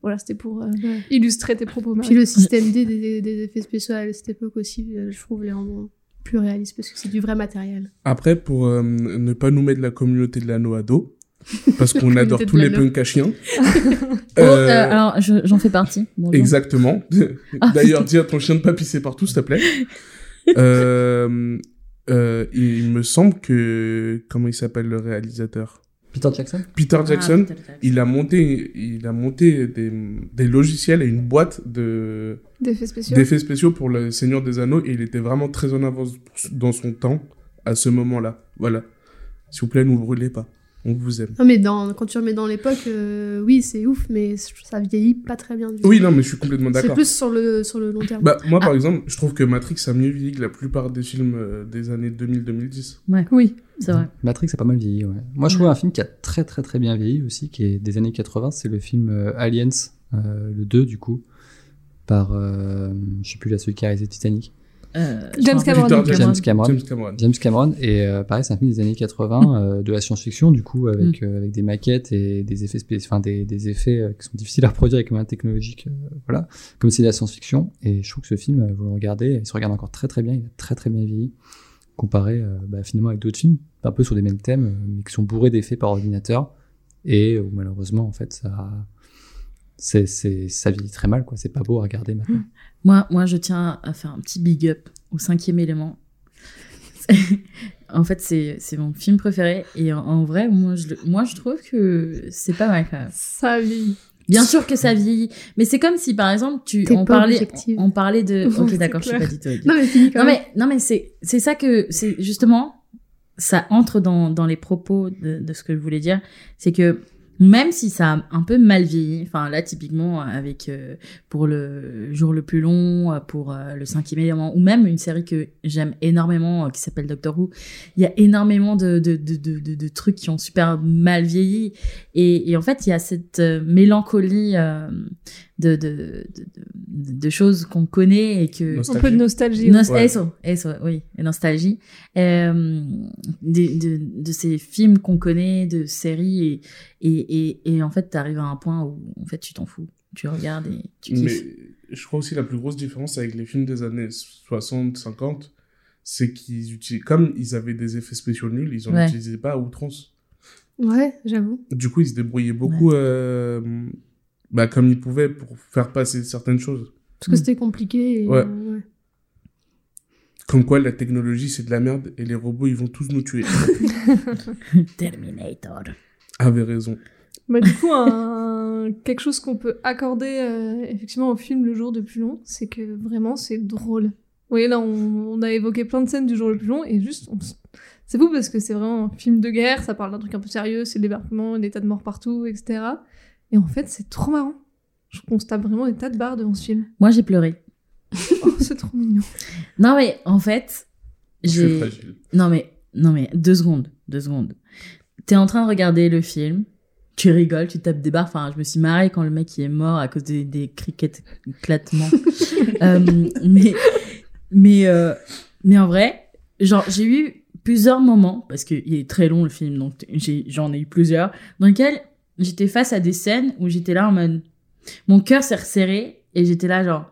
Voilà, c'était pour euh, illustrer tes propos. Marie. Puis le système D des, des effets spéciaux à cette époque aussi, je trouve les rend plus réalistes parce que c'est du vrai matériel. Après, pour euh, ne pas nous mettre de la communauté de l'anneau à dos, parce qu'on adore tous les punks à chiens. Oh, Euh, euh, alors, je- j'en fais partie. Bonjour. Exactement. Ah, D'ailleurs, dis à ton chien de pas pisser partout, s'il te plaît. euh, euh, il me semble que comment il s'appelle le réalisateur? Peter Jackson? Peter Ah, Jackson. Peter Jackson. il a monté, il a monté des, des logiciels et une boîte de D'effets spéciaux. d'effets spéciaux pour le Seigneur des Anneaux et il était vraiment très en avance dans son temps à ce moment-là. Voilà. S'il vous plaît, ne vous brûlez pas. On vous aime. Non mais dans, quand tu remets dans l'époque, euh, oui c'est ouf, mais ça vieillit pas très bien du Oui, non, mais je suis complètement C'est d'accord. plus sur le, sur le long terme. Bah, moi, par Ah. exemple, je trouve que Matrix a mieux vieilli que la plupart des films euh, des années 2000-2010. Oui. C'est vrai. Matrix a pas mal vieilli, ouais. Moi, je Ouais. trouve un film qui a très très très bien vieilli aussi, qui est des années 80, c'est le film euh, Aliens, euh, le 2 du coup, par, euh, je sais plus là, celui qui a réalisé Titanic, Euh, James Cameron. James Cameron. James Cameron. James Cameron, et euh, pareil, c'est un film des années 80, euh, de la science-fiction du coup, avec, euh, avec des maquettes et des effets spéciaux, enfin des, des effets euh, qui sont difficiles à reproduire avec technologiques, euh, voilà, comme c'est de la science-fiction, et je trouve que ce film, euh, vous le regardez, il se regarde encore très très bien, il a très très bien vieilli, comparé euh, bah, finalement avec d'autres films, un peu sur les mêmes thèmes, mais qui sont bourrés d'effets par ordinateur, et où malheureusement, en fait, ça, c'est, c'est, ça vieillit très mal, quoi, c'est pas beau à regarder maintenant. Moi, moi, je tiens à faire un petit big up au cinquième élément. en fait, c'est c'est mon film préféré. Et en, en vrai, moi je, moi, je trouve que c'est pas mal quand même. Ça vieillit. Bien sûr que ça vieillit. Mais c'est comme si, par exemple, tu, on pas parlait, objective. on parlait de. Ok, d'accord, je suis pas du tout. Non mais fini quand Non même. mais, non mais c'est, c'est ça que, c'est justement, ça entre dans, dans les propos de, de ce que je voulais dire. C'est que même si ça a un peu mal vieilli, enfin là typiquement avec euh, pour le jour le plus long, pour euh, le cinquième élément, ou même une série que j'aime énormément euh, qui s'appelle Doctor Who, il y a énormément de, de, de, de, de- trucs qui ont super mal vieilli. Et, et en fait, il y a cette euh, mélancolie de, de, de, choses qu'on connaît et que... Nostalgie. Un peu de nostalgie. Nos- Ouais. Eso, eso, oui, et nostalgie. Euh, de, de, de ces films qu'on connaît, de séries, et, et, et, et en fait, t'arrives à un point où en fait, tu t'en fous. tu regardes et tu Mais kiffes. je crois aussi la plus grosse différence avec les films des années 60, 50, c'est qu'ils utilisent, comme ils avaient des effets spéciaux nuls, ils en Ouais. utilisaient pas à outrance. Ouais, j'avoue. Du coup, ils se débrouillaient beaucoup, euh, bah, comme ils pouvaient pour faire passer certaines choses. Parce que Mm. c'était compliqué. Et, Ouais. ouais. Comme quoi, la technologie, c'est de la merde et les robots, ils vont tous nous tuer. Terminator. Avait raison. Bah, du coup, un... quelque chose qu'on peut accorder euh, effectivement au film Le jour le plus long, c'est que vraiment c'est drôle. Vous voyez, là, on, on a évoqué plein de scènes du jour le plus long et juste, on c'est fou parce que c'est vraiment un film de guerre, ça parle d'un truc un peu sérieux, c'est le débarquement, des tas de morts partout, etc. Et en fait, c'est trop marrant. Je constate vraiment des tas de barres devant ce film. Moi, j'ai pleuré. Oh, c'est trop mignon. Non, mais en fait, j'ai. fragile. Non, mais, non, mais deux secondes. Deux secondes. T'es en train de regarder le film, tu rigoles, tu tapes des barres. Enfin, je me suis marrée quand le mec il est mort à cause des, des criquets éclatements. Euh, mais, mais, euh, mais en vrai, genre, j'ai eu plusieurs moments, parce qu'il est très long le film, donc j'en ai eu plusieurs, dans lesquels j'étais face à des scènes où j'étais là en mode. Mon cœur s'est resserré et j'étais là, genre.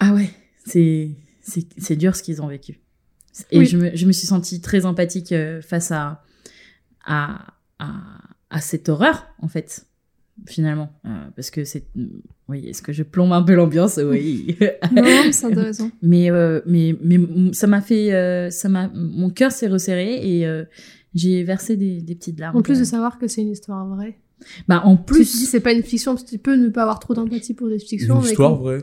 Ah ouais, c'est c'est c'est dur ce qu'ils ont vécu. Et Oui. je, me, je me suis sentie très empathique euh, face à, à, à, à cette horreur, en fait, finalement. Euh, parce que c'est. Oui, est-ce que je plombe un peu l'ambiance? Oui. Non, c'est intéressant. mais, euh, mais, mais ça m'a fait. euh, ça m'a, mon cœur s'est resserré et j'ai versé des, des petites larmes. En plus de même. savoir que c'est une histoire vraie. Bah, en Plus, tu te dis c'est pas une fiction, parce que tu peux ne pas avoir trop d'empathie pour des fictions. Une histoire vraie.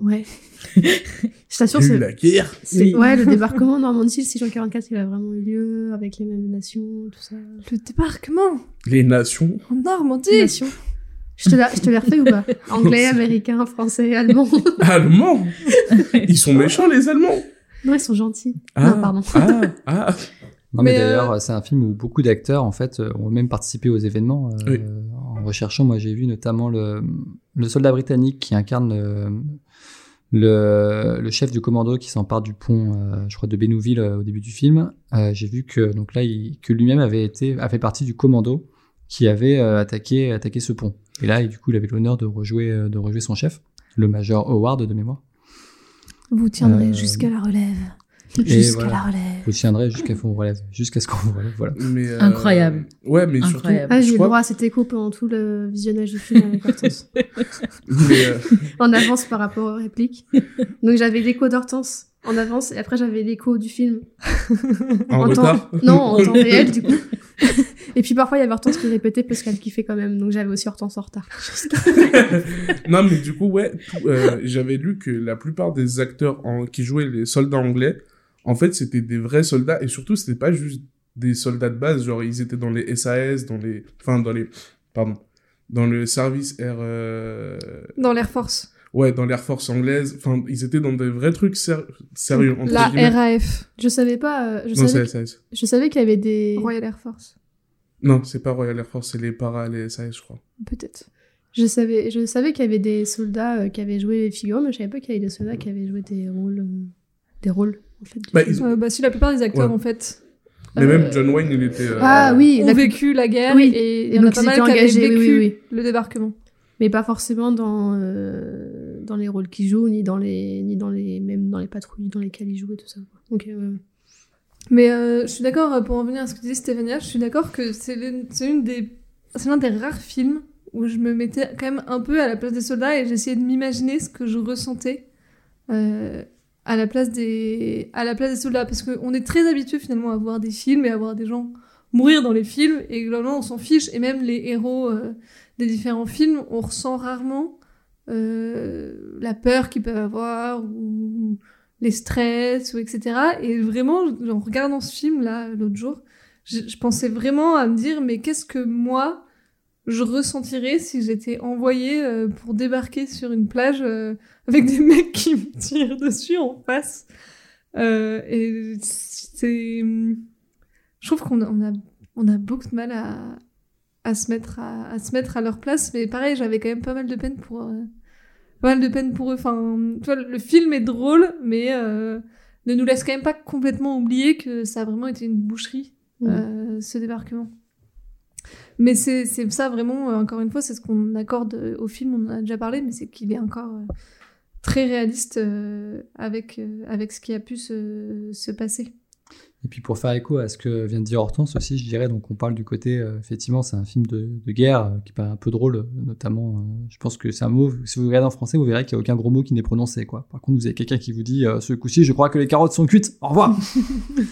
Ouais. Je t'assure, c'est. la guerre. c'est- Oui. Ouais, le débarquement en Normandie, le 644, il a vraiment eu lieu avec les mêmes nations, tout ça. Le débarquement Les nations. en Normandie Nations. Je te, la, je te l'ai refait ou pas? Anglais, américain, français, allemand. Allemands. Ils sont méchants, les Allemands. Non, ils sont gentils. Ah, Non, pardon. Ah, ah. Non, mais, Mais, euh, d'ailleurs, c'est un film où beaucoup d'acteurs, en fait, euh, ont même participé aux événements. euh, Oui. En recherchant, moi, j'ai vu notamment le, le soldat britannique qui incarne le, le, le chef du commando qui s'empare du pont, euh, je crois, de Bénouville euh, au début du film. Euh, j'ai vu que, donc là, il- que lui-même avait été, a fait partie du commando qui avait euh, attaqué, attaqué ce pont. Et là, il- du coup, il avait l'honneur de rejouer, de rejouer son chef, le major Howard de mémoire. Vous tiendrez Euh, jusqu'à la relève. Jusqu'à voilà. la relève. Vous tiendrez jusqu'à ce qu'on vous relève, jusqu'à ce qu'on vous relève, voilà. Mais, euh, Incroyable. Ouais, mais surtout. Incroyable. Ah, j'ai le droit à cet écho pendant tout le visionnage du film avec Hortense. euh, en avance par rapport aux répliques. Donc j'avais l'écho d'Hortense en avance et après j'avais l'écho du film. en, En temps- retard. Non, en temps réel du coup. Et puis parfois il y avait Hortense qui répétait parce qu'elle kiffait quand même. Donc j'avais aussi Hortense en retard. non, mais du coup, ouais, euh, j'avais lu que la plupart des acteurs en, qui jouaient les soldats anglais, en fait, c'était des vrais soldats et surtout, c'était pas juste des soldats de base, genre ils étaient dans les SAS, dans les, enfin dans les, pardon, dans le service air, euh, Dans l'Air Force. ouais, dans l'Air Force anglaise, enfin ils étaient dans des vrais trucs ser- sérieux. entre La guillemets. RAF. Je savais pas. euh, je Non, savais, c'est SAS. je savais qu'il y avait des. Royal Air Force. Non, c'est pas Royal Air Force, c'est les para, les SAS, je crois. Peut-être. Je savais, je savais qu'il y avait des soldats euh, qui avaient joué les figurants, mais je savais pas qu'il y avait des soldats qui avaient joué des rôles, euh, des rôles en fait. du Bah, ils- Euh, bah, si la plupart des acteurs, Ouais. en fait, Mais Euh, même John Wayne, il était. euh, Ah oui, ont la- vécu la guerre Oui. et il Et y en a pas mal qui avaient vécu oui, oui. le débarquement. mais pas forcément dans euh, dans les rôles qu'ils jouent, ni dans les ni dans les même dans les patrouilles dans lesquelles ils jouent et tout ça. quoi. Ok, ouais. Mais euh, je suis d'accord, euh, pour en venir à ce que disait Stéphania, je suis d'accord que c'est l'une- c'est une des, c'est l'un des rares films où je me mettais quand même un peu à la place des soldats et j'essayais de m'imaginer ce que je ressentais euh, à la place des, à la place des soldats, parce qu'on est très habitué finalement à voir des films et à voir des gens mourir dans les films. Et globalement on s'en fiche. Et même les héros euh, des différents films, on ressent rarement euh, la peur qu'ils peuvent avoir ou les stress ou etc. Et vraiment, en regardant ce film là l'autre jour, je, pensais vraiment à me dire mais qu'est-ce que moi je ressentirais si j'étais envoyée euh, pour débarquer sur une plage euh, avec des mecs qui me tirent dessus en face. Euh, et c'est, je trouve qu'on a, on a, on a beaucoup de mal à, à se mettre à, à se mettre à leur place. Mais pareil, j'avais quand même pas mal de peine pour, euh, pas mal de peine pour eux. Enfin, tu vois, le film est drôle, mais euh, ne nous laisse quand même pas complètement oublier que ça a vraiment été une boucherie, Mm. euh, ce débarquement. Mais c'est ça vraiment, encore une fois, c'est ce qu'on accorde au film, on en a déjà parlé, mais c'est qu'il est encore très réaliste euh, avec, euh, avec ce qui a pu se, se passer. Et puis pour faire écho à ce que vient de dire Hortense aussi, je dirais, donc on parle du côté, euh, effectivement, c'est un film de, de guerre euh, qui paraît un peu drôle, notamment, euh, je pense que c'est un mot, si vous regardez en français, vous verrez qu'il n'y a aucun gros mot qui n'est prononcé, quoi. Par contre, vous avez quelqu'un qui vous dit, ce coup-ci, je crois que les carottes sont cuites, au revoir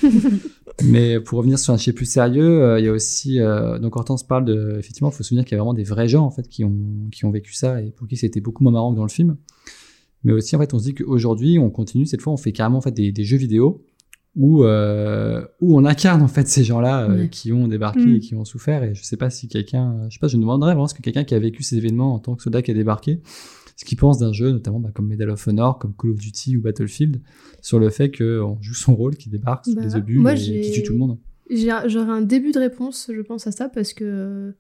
Mais pour revenir sur un sujet plus sérieux, il y a aussi, donc Hortense parle de, effectivement, il faut se souvenir qu'il y a vraiment des vrais gens, en fait, qui ont, qui ont vécu ça et pour qui c'était beaucoup moins marrant que dans le film. Mais aussi, en fait, on se dit qu'aujourd'hui, on continue, cette fois, on fait carrément, en fait, des, des jeux vidéo où, euh, où on incarne, en fait, ces gens-là euh, qui ont débarqué Mm. et qui ont souffert. Et je sais pas si quelqu'un, je sais pas, je me demanderais vraiment ce que quelqu'un qui a vécu ces événements en tant que soldat qui a débarqué, ce qu'il pense d'un jeu, notamment bah, comme Medal of Honor, comme Call of Duty ou Battlefield, sur le fait qu'on joue son rôle, qui débarque sous Bah, les obus moi, et qui tue tout le monde. J'aurais un début de réponse, je pense, à ça, parce que euh,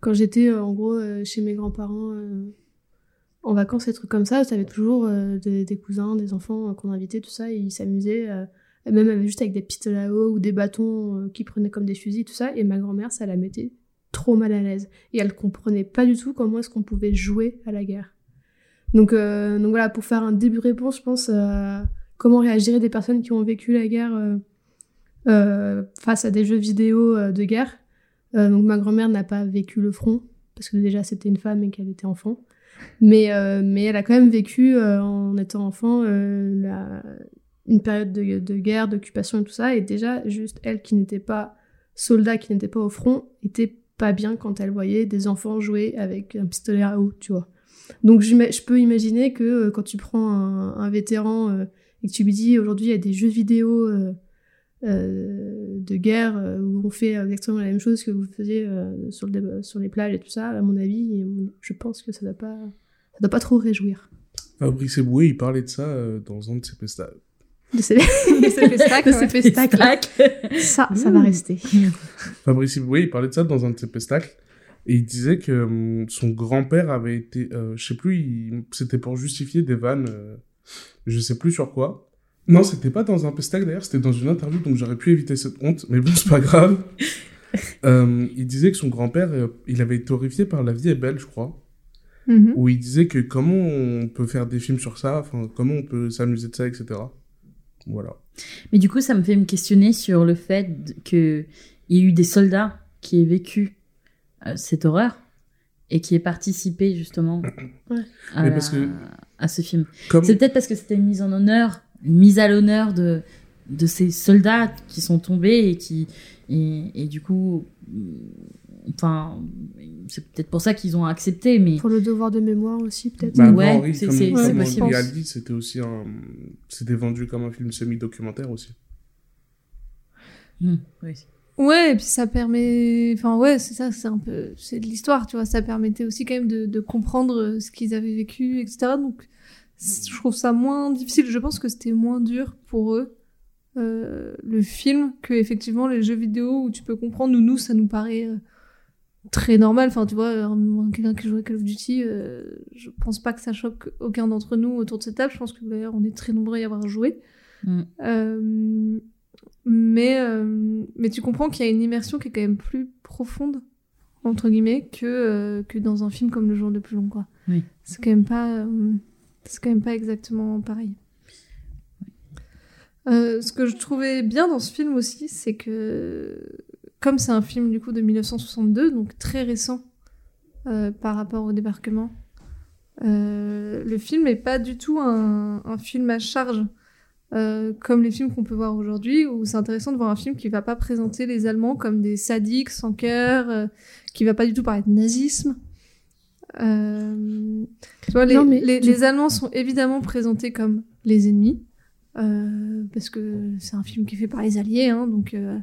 quand j'étais euh, en gros euh, chez mes grands-parents euh, en vacances, des trucs comme ça, t'avais toujours euh, des, cousins, des enfants euh, qu'on invitait, tout ça, et ils s'amusaient, euh, même juste avec des pistolets à eau ou des bâtons qui prenaient comme des fusils, tout ça, et ma grand-mère, ça la mettait trop mal à l'aise. Et elle comprenait pas du tout comment est-ce qu'on pouvait jouer à la guerre. Donc, donc voilà, pour faire un début réponse, je pense comment réagiraient des personnes qui ont vécu la guerre face à des jeux vidéo de guerre. Donc ma grand-mère n'a pas vécu le front, parce que déjà c'était une femme et qu'elle était enfant. Mais, euh, mais elle a quand même vécu, euh, en étant enfant, euh, une période de, de guerre, d'occupation et tout ça. Et déjà, juste elle qui n'était pas soldat, qui n'était pas au front, était pas bien quand elle voyait des enfants jouer avec un pistolet à eau, tu vois. Donc j'ima- je peux imaginer que quand tu prends un, un vétéran et que tu lui dis aujourd'hui il y a des jeux vidéo euh, de guerre euh, où on fait exactement la même chose que vous faisiez euh, sur, le sur les plages et tout ça, à mon avis, je pense que ça doit pas, ça doit pas trop réjouir. Fabrice Eboué, il parlait de ça euh, dans un de ses pesta- De ces pestacles, de ouais. pestacles. Ça, ça va Mmh. rester. Fabrice Eboué, il parlait de ça dans un de ses pestacles. Et il disait que son grand-père avait été, euh, je sais plus, il- c'était pour justifier des vannes, euh, je sais plus sur quoi. Non, c'était pas dans un pestacle d'ailleurs, c'était dans une interview, donc j'aurais pu éviter cette honte, mais bon, c'est pas grave. Euh, il disait que son grand-père, euh, il avait été horrifié par La vie est belle, je crois, Mhm. où il disait que comment on peut faire des films sur ça, enfin, comment on peut s'amuser de ça, etc. Voilà. Mais du coup, ça me fait me questionner sur le fait qu'il y ait eu des soldats qui aient vécu euh, cette horreur et qui aient participé justement Ouais. à, Mais la- parce que- à ce film. Comme... C'est peut-être parce que c'était une mise en honneur, une mise à l'honneur de, de ces soldats qui sont tombés et qui. Et, et du coup. Enfin, c'est peut-être pour ça qu'ils ont accepté, mais. Pour le devoir de mémoire aussi, peut-être. Bah, Ouais, Henri, c'est- Henri possible. c'était aussi un, c'était vendu comme un film semi-documentaire aussi. Mm, oui. Ouais, et puis ça permet. Enfin, ouais, c'est ça, c'est un peu. C'est de l'histoire, tu vois. Ça permettait aussi quand même de, de comprendre ce qu'ils avaient vécu, etc. Donc, je trouve ça moins difficile. Je pense que c'était moins dur pour eux, euh, le film, que effectivement les jeux vidéo où tu peux comprendre, où nous, ça nous paraît euh, très normal. Enfin, tu vois, un- quelqu'un qui joue à Call of Duty, euh, je pense pas que ça choque aucun d'entre nous autour de cette table. Je pense que d'ailleurs, on est très nombreux à y avoir joué. Mm. Euh, mais, euh, mais tu comprends qu'il y a une immersion qui est quand même plus profonde, entre guillemets, que, euh, que dans un film comme Le jour le plus long, quoi. Oui. C'est quand même pas, euh, c'est quand même pas exactement pareil. Euh, ce que je trouvais bien dans ce film aussi, c'est que, comme c'est un film du coup de 1962, donc très récent euh, par rapport au débarquement, euh, le film est pas du tout un, film à charge comme les films qu'on peut voir aujourd'hui, où c'est intéressant de voir un film qui va pas présenter les Allemands comme des sadiques sans cœur, qui va pas du tout parler de nazisme. Euh, tu vois, les, Non, mais les, du- les Allemands sont évidemment présentés comme les ennemis, euh, parce que c'est un film qui est fait par les Alliés, hein, donc euh,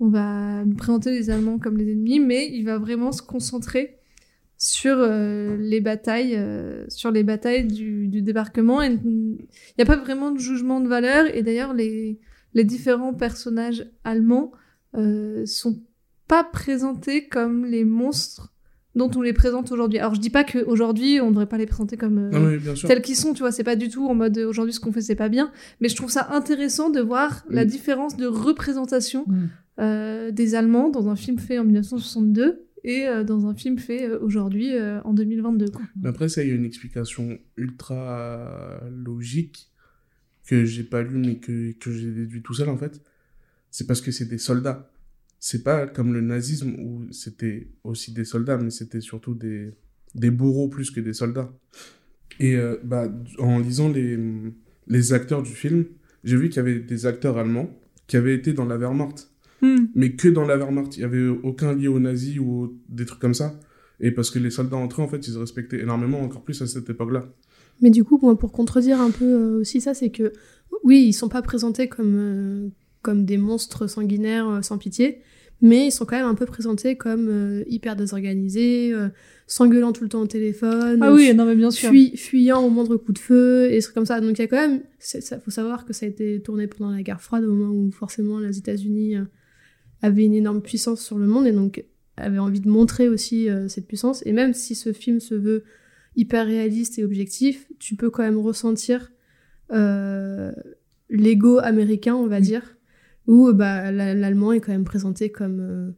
on va nous présenter les Allemands comme les ennemis, mais il va vraiment se concentrer sur les batailles, sur les batailles du, du débarquement. Il n'y a pas vraiment de jugement de valeur. Et d'ailleurs, les, les différents personnages allemands sont pas présentés comme les monstres dont on les présente aujourd'hui. Alors, je dis pas qu'aujourd'hui, on ne devrait pas les présenter comme euh, tels qu'ils sont, tu vois, c'est pas du tout en mode euh, aujourd'hui ce qu'on fait c'est pas bien, mais je trouve ça intéressant de voir la Mm. différence de représentation Mm. euh, des Allemands dans un film fait en 1962 et euh, dans un film fait aujourd'hui, euh, en 2022. Quoi. Mais après, ça, il y a une explication ultra logique que j'ai pas lu mais que, que j'ai déduit tout seul en fait. C'est parce que c'est des soldats. C'est pas comme le nazisme où c'était aussi des soldats, mais c'était surtout des, des bourreaux plus que des soldats. Et euh, bah, en lisant les, les acteurs du film, j'ai vu qu'il y avait des acteurs allemands qui avaient été dans la Wehrmacht. Hmm. Mais que dans la Wehrmacht. Il y avait aucun lien aux nazis ou des trucs comme ça. Et parce que les soldats entrés, en fait, ils se respectaient énormément, encore plus à cette époque-là. Mais du coup, moi, pour contredire un peu euh, aussi ça, c'est que oui, ils sont pas présentés comme, euh, comme des monstres sanguinaires euh, sans pitié, mais ils sont quand même un peu présentés comme euh, hyper désorganisés, euh, s'engueulant tout le temps au téléphone, Ah oui, non mais bien sûr. fui- fuyant au moindre coup de feu, et trucs comme ça. Donc il y a quand même, ça faut savoir que ça a été tourné pendant la guerre froide, au moment où forcément les États-Unis avaient une énorme puissance sur le monde, et donc avaient envie de montrer aussi euh, cette puissance. Et même si ce film se veut hyper réaliste et objectif, tu peux quand même ressentir euh, l'ego américain, on va dire, où bah, la- l'allemand est quand même présenté comme, euh,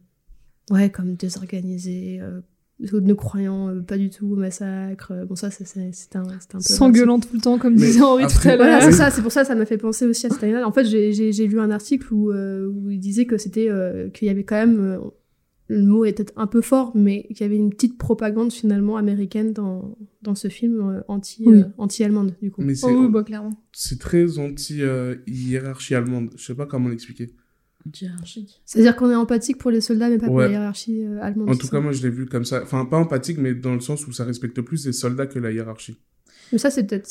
ouais, comme désorganisé, euh, ne croyant euh, pas du tout au massacre. Bon, ça, c'est un, c'est un peu. S'engueulant tout le temps, comme Mais disait Henri tout à Voilà, l'heure. c'est ça, c'est pour ça ça m'a fait penser aussi à cette année-là. En fait, j'ai- lu un article où, euh, où il disait que c'était euh, qu'il y avait quand même euh, le mot est peut-être un peu fort, mais qu'il y avait une petite propagande finalement américaine dans, dans ce film euh, anti Oui. euh, anti-allemande du coup. Mais c'est Oh oui, bah clairement. c'est très anti-hiérarchie allemande. Je sais pas comment l'expliquer. Hiérarchique. C'est-à-dire qu'on est empathique pour les soldats, mais pas pour la hiérarchie euh, allemande. En tout cas, moi, je l'ai vu comme ça. Enfin, pas empathique, mais dans le sens où ça respecte plus les soldats que la hiérarchie. Mais ça, c'est peut-être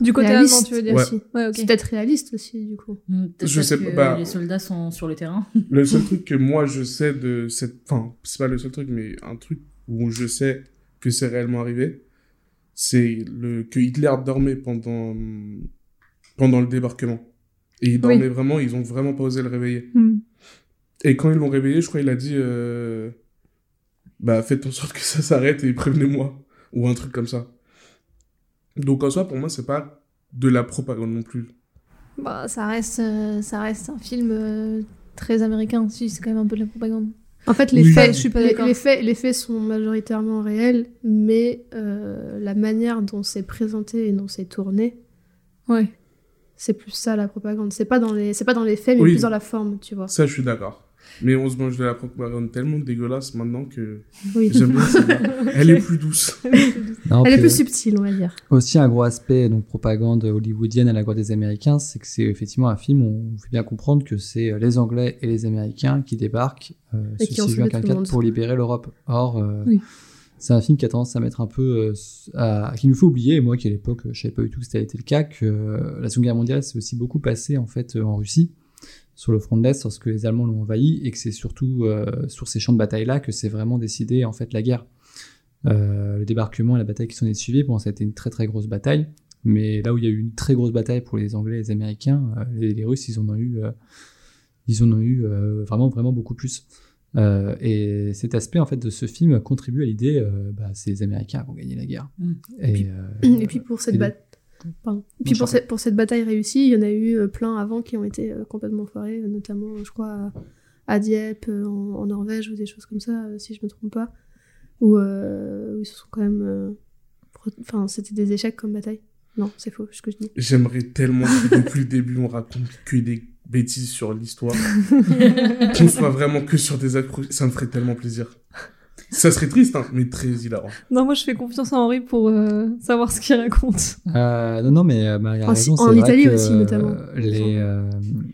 Du côté réaliste allemand, tu veux dire. aussi. Ouais, ok. C'est peut-être réaliste aussi du coup. Hmm, Je sais que pas, bah- Les soldats sont sur le terrain. Le seul truc que moi, je sais de cette... Enfin, c'est pas le seul truc, mais un truc où je sais que c'est réellement arrivé, c'est le... que Hitler dormait pendant... pendant le débarquement. Et il dormait vraiment, ils ont vraiment pas osé le réveiller. Hmm. Et quand ils l'ont réveillé, je crois qu'il a dit euh, bah faites en sorte que ça s'arrête et prévenez-moi ou un truc comme ça. Donc en soi pour moi c'est pas de la propagande non plus. Bah, ça reste, euh, ça reste un film euh, très américain. Si, c'est quand même un peu de la propagande. En fait, les, Oui. faits, Je suis pas les, faits, les faits sont majoritairement réels, mais euh, la manière dont c'est présenté et dont c'est tourné, Ouais. c'est plus ça la propagande. C'est pas dans les, c'est pas dans les faits, mais Oui. plus dans la forme, tu vois. Ça je suis d'accord. Mais on se mange de la propagande tellement dégueulasse maintenant que Oui. j'aime bien celle-là. Elle est plus douce. Non, Elle est plus subtile, on va dire. Aussi un gros aspect donc propagande hollywoodienne à la gloire des Américains, c'est que c'est effectivement un film où on fait bien comprendre que c'est les Anglais et les Américains qui débarquent euh, Et ce qui ont 6 juin sauvé tout le 44 monde. pour libérer l'Europe. Or, euh, Oui. c'est un film qui a tendance à mettre un peu, euh, à, qui nous fait oublier, et moi qui à l'époque je savais pas du tout que c'était été le cas, que euh, la Seconde Guerre mondiale s'est aussi beaucoup passé en fait euh, en Russie sur le front de l'Est lorsque les Allemands l'ont envahi et que c'est surtout euh, sur ces champs de bataille là que c'est vraiment décidé en fait la guerre. Euh, le débarquement et la bataille qui s'en est suivie, bon, ça a été une très très grosse bataille. Mais là où il y a eu une très grosse bataille pour les Anglais et les Américains, euh, les, les Russes, ils en ont eu, euh, ils en ont eu vraiment vraiment beaucoup plus. Euh, et cet aspect en fait de ce film contribue à l'idée, euh, bah, c'est les Américains qui vont gagner la guerre. Mm. Et, puis- euh, Et puis pour cette et- bataille. Puis je pour, t'en cette, pour cette bataille réussie, il y en a eu plein avant qui ont été complètement foirés, notamment, je crois, à, à Dieppe, en, en Norvège, ou des choses comme ça, si je me trompe pas, où, euh, où ils se sont quand même. euh, Enfin, c'était des échecs comme bataille. Non, c'est faux, ce que je dis. J'aimerais tellement que depuis le début on raconte que des bêtises sur l'histoire. Qu'on soit vraiment que sur des accro... Ça me ferait tellement plaisir. Ça serait triste hein, mais très hilarant. Non, moi je fais confiance à Henri pour euh, savoir ce qu'il raconte. euh, non, non, mais euh, Marie a En- raison. en Italie que, aussi, notamment. Les,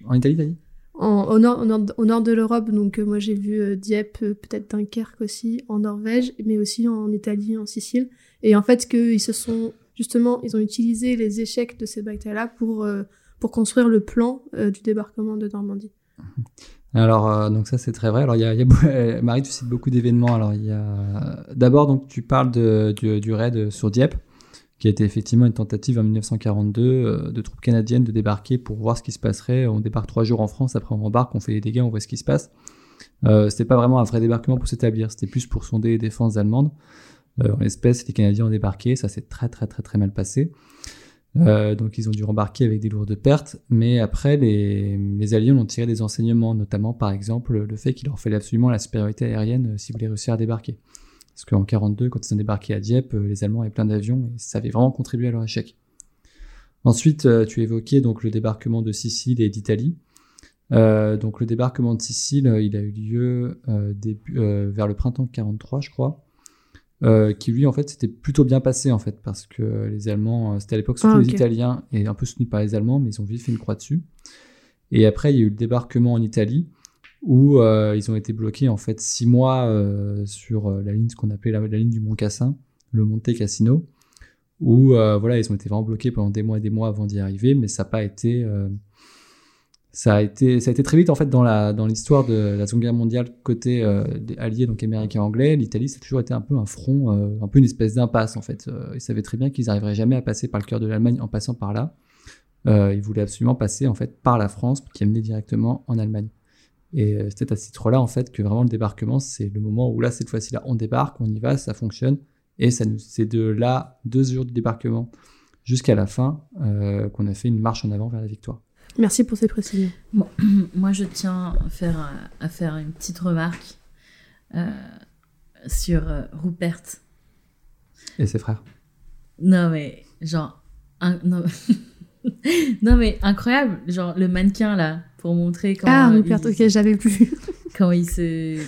en Italie, dit? Au, nord, de l'Europe, donc euh, moi j'ai vu euh, Dieppe, euh, peut-être Dunkerque aussi, en Norvège, mais aussi en Italie, en Sicile. Et en fait, qu'ils se sont justement, ils ont utilisé les échecs de ces batailles-là pour, pour construire le plan du débarquement de Normandie. Alors, euh, donc ça c'est très vrai. Alors, y a, Marie, tu cites beaucoup d'événements. Alors, il y a d'abord donc tu parles de, du raid sur Dieppe, qui a été effectivement une tentative en 1942 euh, de troupes canadiennes de débarquer pour voir ce qui se passerait. On débarque trois jours en France, après on embarque, on fait des dégâts, on voit ce qui se passe. Euh, c'était pas vraiment un vrai débarquement pour s'établir, c'était plus pour sonder les défenses allemandes. Euh, en l'espèce, les Canadiens ont débarqué, ça s'est très très très très mal passé. Euh, donc ils ont dû rembarquer avec des lourdes pertes, mais après les, les Alliés ont tiré des enseignements, notamment par exemple le fait qu'il leur fallait absolument la supériorité aérienne s'ils voulaient réussir à débarquer. Parce qu'en 42, quand ils ont débarqué à Dieppe, les Allemands avaient plein d'avions et ça avait vraiment contribué à leur échec. Ensuite, tu évoquais donc le débarquement de Sicile et d'Italie. Euh, donc le débarquement de Sicile, euh, il a eu lieu euh, début, euh, vers le printemps 43, je crois, euh, qui lui en fait s'était plutôt bien passé en fait parce que les Allemands, c'était à l'époque surtout Ah, les. Italiens et un peu soutenus par les Allemands, mais ils ont vite fait une croix dessus. Et après, il y a eu le débarquement en Italie où euh, ils ont été bloqués en fait six mois euh, sur euh, la ligne, ce qu'on appelait la, ligne du Mont Cassin, le Monte Cassino, où voilà, ils ont été vraiment bloqués pendant des mois et des mois avant d'y arriver, mais ça n'a pas été ça a été ça a été très vite en fait dans la dans l'histoire de la Seconde Guerre mondiale côté des alliés donc américains anglais. l'Italie ça a toujours été un peu un front un peu une espèce d'impasse en fait. Ils savaient très bien qu'ils n'arriveraient jamais à passer par le cœur de l'Allemagne en passant par là. Ils voulaient absolument passer en fait par la France qui amenait directement en Allemagne et euh, c'était à ce titre là en fait que vraiment le débarquement c'est le moment où là cette fois-ci là on débarque on y va ça fonctionne et ça nous c'est de là deux jours de débarquement jusqu'à la fin euh, qu'on a fait une marche en avant vers la victoire Merci pour ces précisions. Moi, je tiens à faire, euh, à faire une petite remarque euh, sur euh, Rupert. et ses frères Non, mais genre. un- non, non, mais incroyable. Genre, le mannequin là, pour montrer comment. Ah, euh, Rupert, ils- ok, j'avais plus. Comment ils se.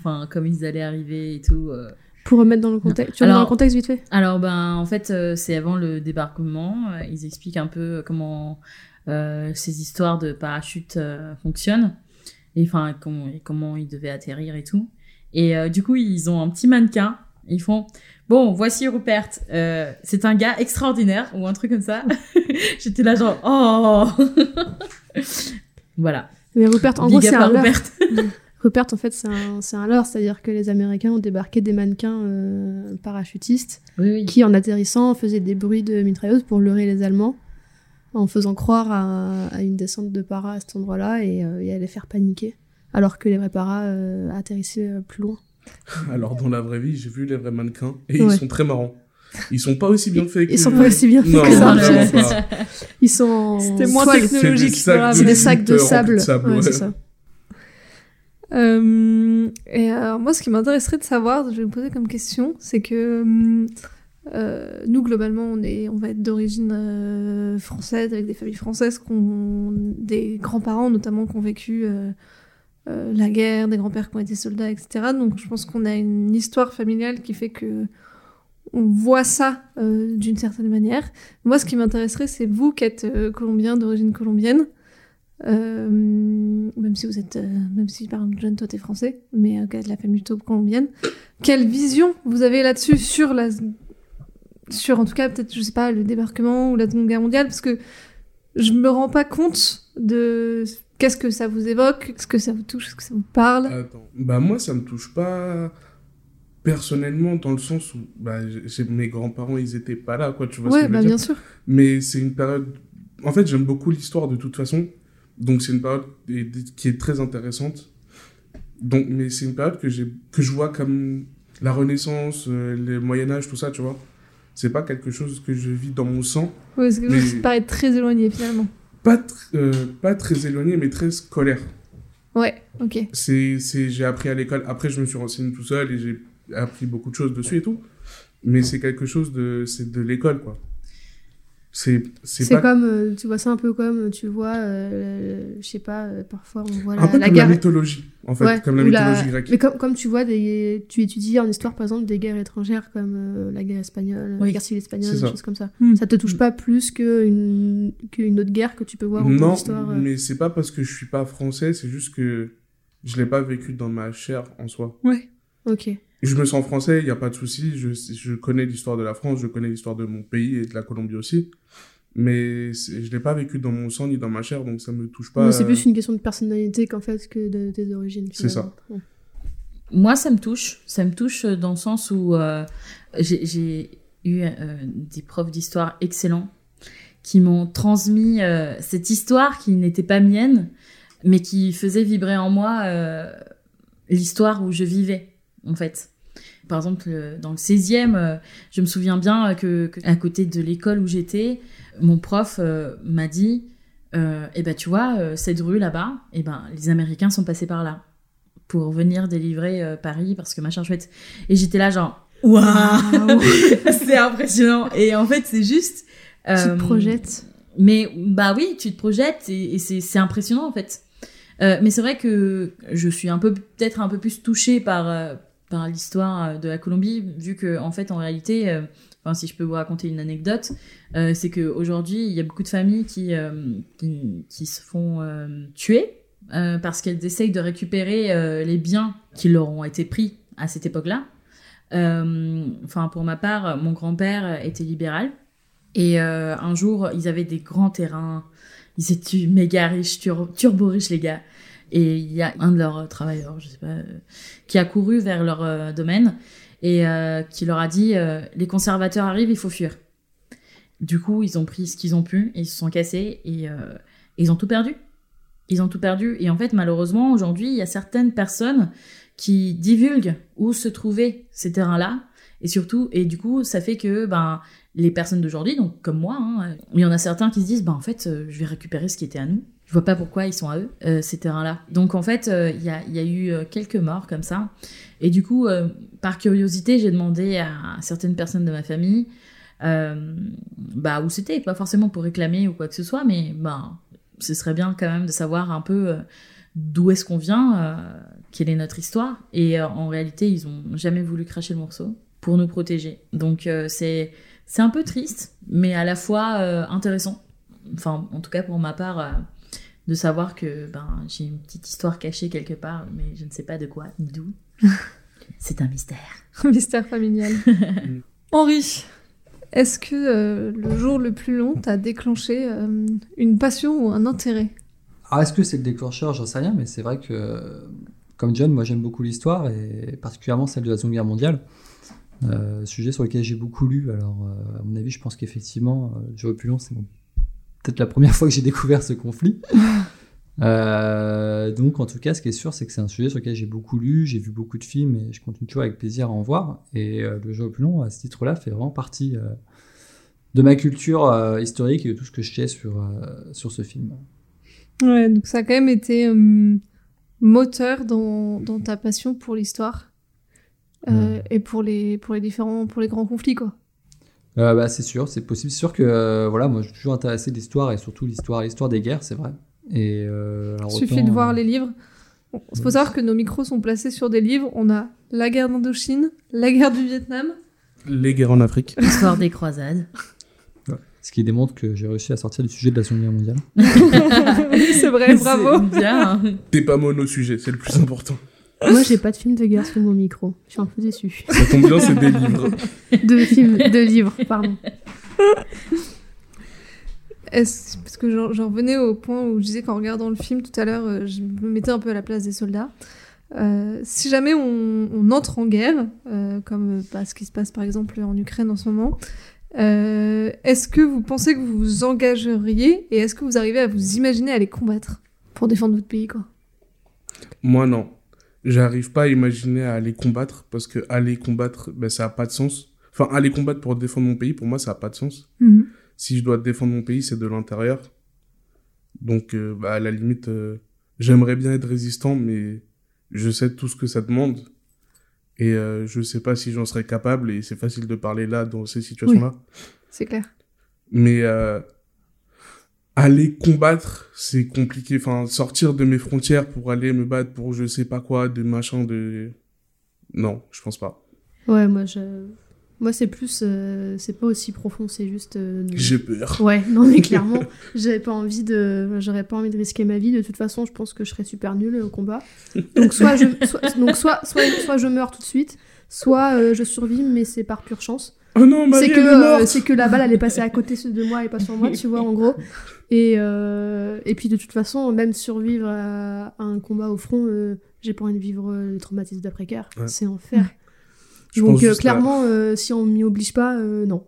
Enfin, comme ils allaient arriver et tout. euh. Pour remettre dans le contexte. Tu Alors- dans le contexte vite fait? Alors, ben, en fait, euh, c'est avant le débarquement. Euh, Ils expliquent un peu comment ces histoires de parachute fonctionnent. Et enfin, comment, et comment ils devaient atterrir et tout. Et du coup, ils ont un petit mannequin. Ils font Bon, voici Rupert. Euh, c'est un gars extraordinaire, ou un truc comme ça. J'étais là, genre Oh Voilà. Mais Rupert, en Big gros, c'est un leurre. Rupert. Rupert, en fait, c'est un, c'est un leurre, c'est-à-dire que les Américains ont débarqué des mannequins euh, parachutistes Oui, oui. qui, en atterrissant, faisaient des bruits de mitrailleuse pour leurrer les Allemands, en faisant croire à, à une descente de para à cet endroit-là et, euh, et à les faire paniquer, alors que les vrais paras euh, atterrissaient euh, plus loin. Alors, dans la vraie vie, j'ai vu les vrais mannequins et Ouais. ils sont très marrants. Ils sont pas aussi bien faits que. Ils sont pas aussi bien faits Non, que ça. pas. Ils sont C'était moins toile. technologique. C'est des sacs de sable. de sable, Ouais, ouais. c'est ça. Euh, et alors, moi, ce qui m'intéresserait de savoir, je vais me poser comme question, c'est que euh, nous, globalement, on, est, on va être d'origine euh, française, avec des familles françaises, qui ont des grands-parents notamment qui ont vécu euh, euh, la guerre, des grands-pères qui ont été soldats, etc. Donc, je pense qu'on a une histoire familiale qui fait que on voit ça euh, d'une certaine manière. Moi, ce qui m'intéresserait, c'est vous qui êtes euh, colombien, d'origine colombienne. Euh, même si vous êtes, même si par exemple John, toi t'es français, mais de la famille plutôt colombienne, quelle vision vous avez là-dessus sur la, sur en tout cas peut-être je sais pas le débarquement ou la Seconde Guerre mondiale, parce que je me rends pas compte de qu'est-ce que ça vous évoque, ce que ça vous touche, ce que ça vous parle. Bah, moi, ça me touche pas personnellement dans le sens où bah, mes grands-parents, ils étaient pas là, quoi, tu vois ce que ouais, je veux bah dire bien sûr. Mais c'est une période. En fait, j'aime beaucoup l'histoire de toute façon. Donc, c'est une période qui est très intéressante. Donc, mais c'est une période que, j'ai que je vois comme la Renaissance, euh, le Moyen-Âge, tout ça, tu vois. C'est pas quelque chose que je vis dans mon sang. Ouais, quelque chose Mais- qui paraît très éloigné finalement. Pas, tr- euh, pas très éloigné, mais très scolaire. Ouais, ok. C'est, j'ai appris à l'école. Après, je me suis renseigné tout seul et j'ai appris beaucoup de choses dessus et tout. Mais c'est quelque chose de, c'est de l'école, quoi. C'est, c'est C'est pas comme, euh, tu vois ça un peu comme, tu vois, euh, je sais pas, euh, parfois on voit la, un peu la comme guerre. la mythologie, en fait, Ouais, comme la mythologie grecque. Mais comme, comme tu vois, des, tu étudies en histoire par exemple des guerres étrangères comme euh, la guerre espagnole, Oui. la guerre civile espagnole, C'est des choses comme ça. Hmm. Ça te touche pas plus qu'une qu'une autre guerre que tu peux voir en cours Non, d'histoire. euh. mais c'est pas parce que je suis pas français, c'est juste que je l'ai pas vécu dans ma chair en soi. Ouais. Ok. Je me sens français, il y a pas de souci. Je, je connais l'histoire de la France, je connais l'histoire de mon pays et de la Colombie aussi. Mais je l'ai pas vécu dans mon sang ni dans ma chair, donc ça me touche pas. C'est euh, plus une question de personnalité qu'en fait que de tes origines. C'est. Ouais. Moi, ça me touche. Ça me touche dans le sens où euh, j'ai j'ai eu euh, des profs d'histoire excellents qui m'ont transmis euh, cette histoire qui n'était pas mienne, mais qui faisait vibrer en moi euh, l'histoire où je vivais, en fait. par exemple, euh, dans le 16e, euh, je me souviens bien que, que à côté de l'école où j'étais, mon prof euh, m'a dit euh, Eh ben, tu vois, euh, cette rue là-bas, eh ben, les Américains sont passés par là pour venir délivrer Paris parce que machin chouette. Et j'étais là, genre, waouh C'est impressionnant. Et en fait, c'est juste. Tu te projettes. mais bah oui, tu te projettes et, et c'est impressionnant en fait. Mais c'est vrai que je suis un peu peut-être un peu plus touchée par par l'histoire euh, de la Colombie vu que en fait en réalité, euh, si je peux vous raconter une anecdote, euh, c'est que aujourd'hui il y a beaucoup de familles qui qui, se font tuer parce qu'elles essayent de récupérer les biens qui leur ont été pris à cette époque-là. Enfin pour ma part, mon grand-père était libéral. Et un jour, ils avaient des grands terrains. Ils étaient méga riches, tur- turbo riches, les gars. Et il y a un de leurs travailleurs, je sais pas, euh, qui a couru vers leur euh, domaine et euh, qui leur a dit euh, Les conservateurs arrivent, il faut fuir. Du coup, ils ont pris ce qu'ils ont pu ils se sont cassés et euh, ils ont tout perdu. Ils ont tout perdu. Et en fait, malheureusement, aujourd'hui, il y a certaines personnes qui divulguent où se trouvaient ces terrains-là. Et surtout, et du coup, ça fait que ben, les personnes d'aujourd'hui, donc comme moi, hein, il y en a certains qui se disent, ben, en fait, euh, je vais récupérer ce qui était à nous. Je vois pas pourquoi ils sont à eux, euh, ces terrains-là. Donc en fait, euh, il y, a, y a eu euh, quelques morts comme ça. Et du coup, euh, par curiosité, j'ai demandé à certaines personnes de ma famille euh, bah, où c'était. Pas forcément pour réclamer ou quoi que ce soit, mais ben, ce serait bien quand même de savoir un peu d'où est-ce qu'on vient, quelle est notre histoire. Et en réalité, ils ont jamais voulu cracher le morceau pour nous protéger. Donc c'est c'est un peu triste, mais à la fois intéressant. Enfin, en tout cas pour ma part, de savoir que ben j'ai une petite histoire cachée quelque part, mais je ne sais pas de quoi ni d'où. c'est un mystère. Mystère familial. Henri, est-ce que euh, le jour le plus long t'a déclenché euh, une passion ou un intérêt? Ah, est-ce que c'est le déclencheur? J'en sais rien, mais c'est vrai que, comme John, moi j'aime beaucoup l'histoire, et particulièrement celle de la Seconde Guerre mondiale. Euh, sujet sur lequel j'ai beaucoup lu. Alors, euh, à mon avis, je pense qu'effectivement, euh, le jour le plus long, c'est mon- peut-être la première fois que j'ai découvert ce conflit. Euh, donc, en tout cas, ce qui est sûr, c'est que c'est un sujet sur lequel j'ai beaucoup lu, j'ai vu beaucoup de films, et je continue toujours avec plaisir à en voir. Et euh, le jour le plus long, à ce titre-là, fait vraiment partie euh, de ma culture historique et de tout ce que je sais sur, sur ce film. Ouais, donc ça a quand même été moteur dans, dans ta passion pour l'histoire euh, et pour les, pour les différents, pour les grands conflits, quoi. Euh, bah, c'est sûr, c'est possible. C'est sûr que euh, voilà, moi je suis toujours intéressé de l'histoire et surtout l'histoire, l'histoire des guerres, c'est vrai. Et euh, alors, suffit autant, de voir euh, les livres. Il faut savoir que nos micros sont placés sur des livres. On a la guerre d'Indochine, la guerre du Vietnam. Les guerres en Afrique. Histoire des croisades. Ce qui démontre que j'ai réussi à sortir du sujet de la Seconde Guerre mondiale. c'est vrai, bravo. C'est bien. T'es pas mono-sujet, c'est le plus important. Moi, j'ai pas de film de guerre sur mon micro. Je suis un peu déçue. Ça tombe bien, c'est des livres. De films, de livres, pardon. Est-ce- parce que j'en j'en revenais au point où je disais qu'en regardant le film tout à l'heure, euh, je me mettais un peu à la place des soldats. Euh, si jamais on, on entre en guerre, euh, comme bah, ce qui se passe par exemple en Ukraine en ce moment, euh, est-ce que vous pensez que vous vous engageriez et est-ce que vous arrivez à vous imaginer aller combattre? Pour défendre votre pays quoi Moi, non. J'arrive pas à imaginer à aller combattre parce que aller combattre, ben, ça a pas de sens. Enfin, aller combattre pour défendre mon pays, pour moi, ça a pas de sens. Si je dois défendre mon pays, c'est de l'intérieur. Donc, euh, bah, à la limite, euh, j'aimerais bien être résistant, mais je sais tout ce que ça demande. Et euh, je sais pas si j'en serais capable, et c'est facile de parler là, dans ces situations-là. C'est clair. Mais euh, aller combattre, c'est compliqué. Enfin, sortir de mes frontières pour aller me battre pour je sais pas quoi, de machin, de... Non, je pense pas. Ouais, moi, je... moi c'est plus. euh, c'est pas aussi profond, c'est juste. euh, J'ai peur. Ouais, non, mais clairement, j'avais pas envie de. J'aurais pas envie de risquer ma vie. De toute façon, je pense que je serais super nulle au combat. Donc, soit je, soit, donc soit, soit, soit je meurs tout de suite, soit euh, je survis, mais c'est par pure chance. Oh non, Marie, c'est que, elle est euh, morte c'est que la balle elle est passée à côté de moi et pas sur moi, tu vois, en gros. Et, euh, et puis de toute façon, même survivre à, à un combat au front, euh, j'ai pas envie de vivre euh, les traumatismes d'après-guerre. Ouais. C'est enfer. Je Donc euh, à- clairement, euh, si on m'y oblige pas, euh, non.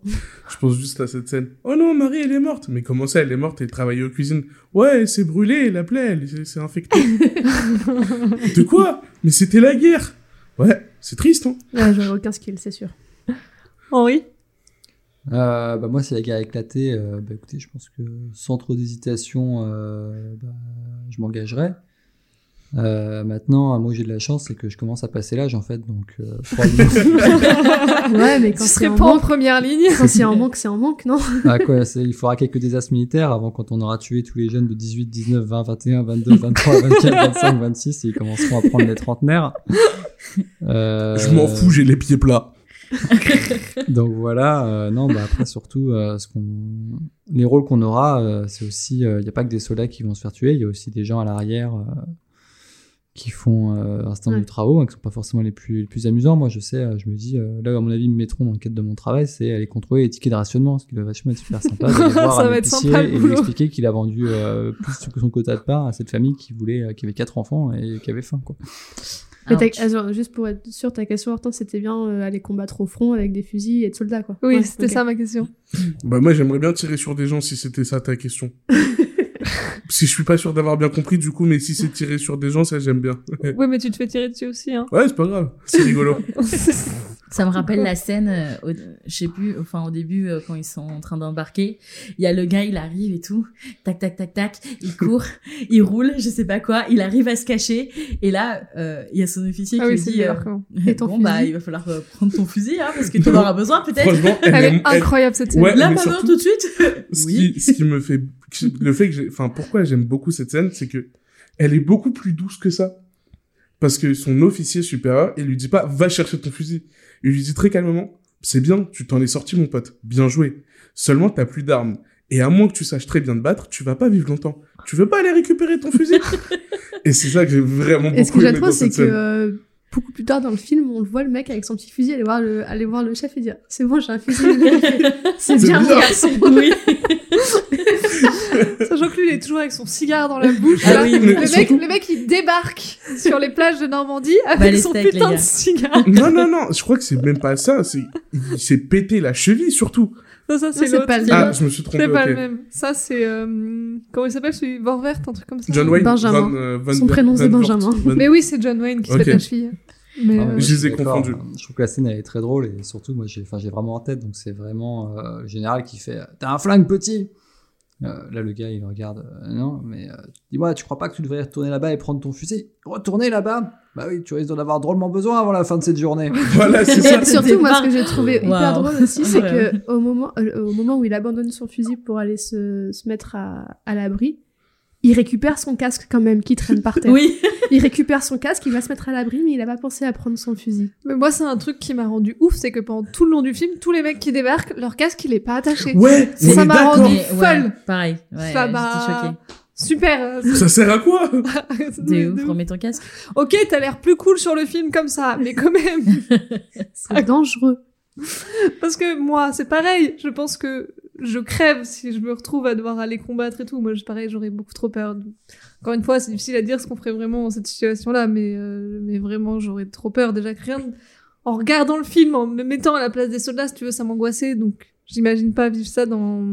Je pense juste à cette scène. Oh non, Marie, elle est morte. Mais comment ça, elle est morte? Elle travaillait aux cuisines. Ouais, elle s'est brûlée, la plaie, elle s'est- s'est infectée. de quoi? Mais c'était la guerre. Ouais, C'est triste, hein Ouais, j'aurais aucun skill, c'est sûr. Henri? Euh, bah moi, si la guerre a éclaté, euh, bah écoutez, je pense que sans trop d'hésitation, euh, bah, je m'engagerai. Euh, maintenant, moi j'ai de la chance, c'est que je commence à passer l'âge en fait, donc euh, probablement- Ouais, mais quand Tu c'est serais en pas en manque, première ligne quand c'est en manque, c'est en manque, non? Ah, quoi, c'est- il faudra quelques désastres militaires avant quand on aura tué tous les jeunes de 18, 19, 20, 21, 22, 23, 24, 25, 26 et ils commenceront à prendre les trentenaires. Euh, Je m'en fous, j'ai les pieds plats. Donc voilà, euh, non, bah après surtout, euh, ce qu'on, les rôles qu'on aura, euh, c'est aussi, il n'y a pas que des soldats qui vont se faire tuer, il y a aussi des gens à l'arrière qui font un certain nombre de travaux, hein, qui sont pas forcément les plus, les plus amusants. Moi, je sais, je me dis, là, à mon avis, ils me mettront dans le cadre de mon travail, c'est aller contrôler les tickets de rationnement, ce qui doit vachement être super sympa. d'aller voir Ça un va être sympa, le et lui boulot. expliquer qu'il a vendu plus que son quota de part à cette famille qui voulait, qui avait quatre enfants et qui avait faim, quoi. Mais juste pour être sûr, ta question, Hortense, c'était bien euh, aller combattre au front avec des fusils et des soldats, quoi. Oui, Ouais, c'était ça ma question. Bah moi j'aimerais bien tirer sur des gens si c'était ça ta question. si je suis pas sûr d'avoir bien compris du coup, mais si c'est tirer sur des gens, ça j'aime bien. Oui, mais tu te fais tirer dessus aussi, hein. ouais, c'est pas grave, c'est rigolo. Ça me rappelle la scène, euh, au, je sais plus, enfin au début euh, quand ils sont en train d'embarquer, il y a le gars, il arrive et tout, tac tac tac tac, il court, il roule, je sais pas quoi, il arrive à se cacher et là euh, il y a son officier ah qui oui, lui dit euh, Et ton bon bah il va falloir euh, prendre ton fusil hein, parce que tu en auras besoin peut-être. Elle, est incroyable cette scène. Ouais, Là maintenant surtout- tout de suite? ce, oui. qui, ce qui me fait, le fait que j'ai, enfin pourquoi j'aime beaucoup cette scène, c'est que elle est beaucoup plus douce que ça. Parce que son officier supérieur, il lui dit pas va chercher ton fusil. Il lui dit très calmement c'est bien, tu t'en es sorti mon pote, bien joué. Seulement t'as plus d'armes. Et à moins que tu saches très bien te battre, tu vas pas vivre longtemps. Tu veux pas aller récupérer ton fusil? Et c'est ça que j'ai vraiment beaucoup Et ce que dans c'est que euh, beaucoup plus tard dans le film, on le voit le mec avec son petit fusil aller voir le, aller voir le chef et dire C'est bon, j'ai un fusil. C'est bien, mon bien. garçon. Oui. Sachant que lui, il est toujours avec son cigare dans la bouche. Ah oui, le, mec, surtout- le mec, il débarque sur les plages de Normandie avec Bah, les son steaks, putain de cigare. Non, non, non, je crois que c'est même pas ça. C'est, il s'est pété la cheville, surtout. Non, ça, c'est pas le Ah, même. je me suis trompé, C'est pas le même. Ça, c'est. euh, Comment il s'appelle celui Vorvert, un truc comme ça John Wayne. Benjamin. Van, euh, Van Son prénom, c'est Benjamin. Van- Mais oui, c'est John Wayne qui se Ok. pète la cheville. Mais, Ah, euh, mais Je les ai confondus. Je trouve que la scène elle est très drôle et surtout moi j'ai enfin j'ai vraiment en tête donc c'est vraiment euh, le général qui fait t'as un flingue petit. Euh, là le gars il regarde euh, non mais euh, dis-moi tu crois pas que tu devrais retourner là-bas et prendre ton fusil? Retourner là-bas? Bah oui tu risques d'en avoir drôlement besoin avant la fin de cette journée. Voilà, c'est Et ça. surtout, moi, ce que j'ai trouvé hyper Waouh. drôle aussi, c'est Ouais. que au moment, euh, au moment où il abandonne son fusil pour aller se, se mettre à, à l'abri, il récupère son casque quand même qui traîne par terre. Oui. Il récupère son casque, il va se mettre à l'abri, mais il a pas pensé à prendre son fusil. mais moi, c'est un truc qui m'a rendu ouf, c'est que pendant tout le long du film, tous les mecs qui débarquent, leur casque, il est pas attaché. Ouais, Ça m'a rendu- folle. ouais, pareil. Ouais, Ça m'a-. Super. Ça sert à quoi ouf, ouf. remets ton casque. Ok, t'as l'air plus cool sur le film comme ça, mais quand même. C'est dangereux. Parce que moi, c'est pareil. Je pense que je crève si je me retrouve à devoir aller combattre et tout. Moi, je- pareil, j'aurais beaucoup trop peur. Encore une fois, c'est difficile à dire ce qu'on ferait vraiment dans cette situation-là, mais, euh, mais vraiment, j'aurais trop peur. Déjà que rien, de- en regardant le film, en me mettant à la place des soldats, si tu veux, ça m'angoissait. Donc, j'imagine pas vivre ça dans,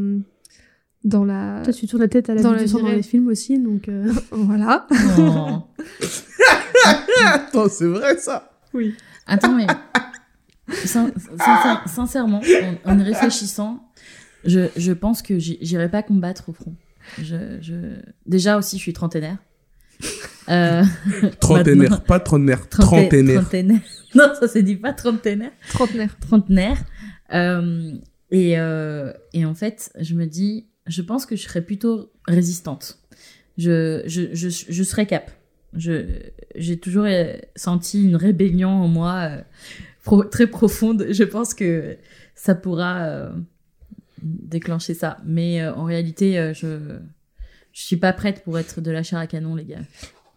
dans la, Toi, tu tournes la tête à la Dans vie la du sang vie dans les films aussi, donc. euh, voilà. Oh. Attends, c'est vrai ça. Oui. Attends, mais sin- sincère- sincèrement, en, en y réfléchissant, je, je pense que j'irai pas combattre au front. Je, je... Déjà aussi, je suis trentenaire. Euh, Trentenaire, pas trentenaire, trente- trentenaire. trentenaire. Non, ça se dit pas trentenaire. Trentenaire. trentenaire. Euh, et, euh, et en fait, je me dis, je pense que je serais plutôt résistante. Je, je, je, je serais cap. Je, j'ai toujours senti une rébellion en moi euh, pro- très profonde. Je pense que ça pourra euh, déclencher ça. Mais euh, en réalité, euh, je, je suis pas prête pour être de la chair à canon, les gars.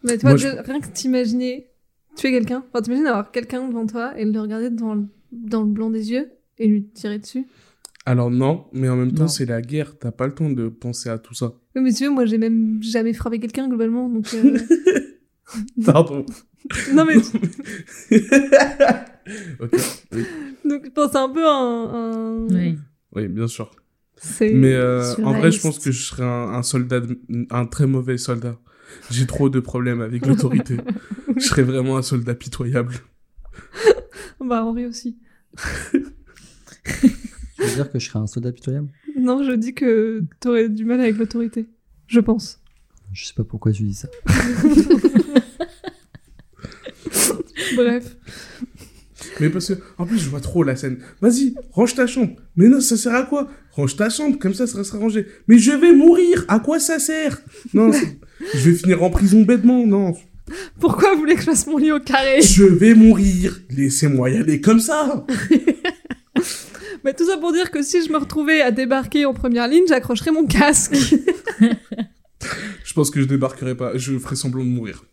Mais Moi, je- de- rien que t'imaginer tuer quelqu'un, enfin t'imagines avoir quelqu'un devant toi et le regarder dans le, dans le blanc des yeux et lui tirer dessus? Alors non, mais en même temps, c'est la guerre. T'as pas le temps de penser à tout ça. Oui, mais tu vois, moi j'ai même jamais frappé quelqu'un globalement, donc. euh, Pardon. non mais ok. Oui, donc je pense un peu un. un- Oui. oui, bien sûr. Mais euh, en vrai, je pense que je serais un, un soldat, de- un très mauvais soldat. J'ai trop de problèmes avec l'autorité. je serais vraiment un soldat pitoyable. Bah, Henri aussi. Tu veux dire que je serais un soldat pitoyable? Non, je dis que t'aurais du mal avec l'autorité. Je pense. Je sais pas pourquoi tu dis ça. Bref. Mais parce que, en plus, je vois trop la scène. Vas-y, range ta chambre. Mais non, ça sert à quoi? Range ta chambre, comme ça, ça restera rangé. Mais je vais mourir À quoi ça sert? Non, je vais finir en prison bêtement, non. Pourquoi vous voulez que je fasse mon lit au carré? Je vais mourir Laissez-moi y aller comme ça Mais tout ça pour dire que si je me retrouvais à débarquer en première ligne, j'accrocherais mon casque. Je pense que je débarquerai pas, je ferai semblant de mourir.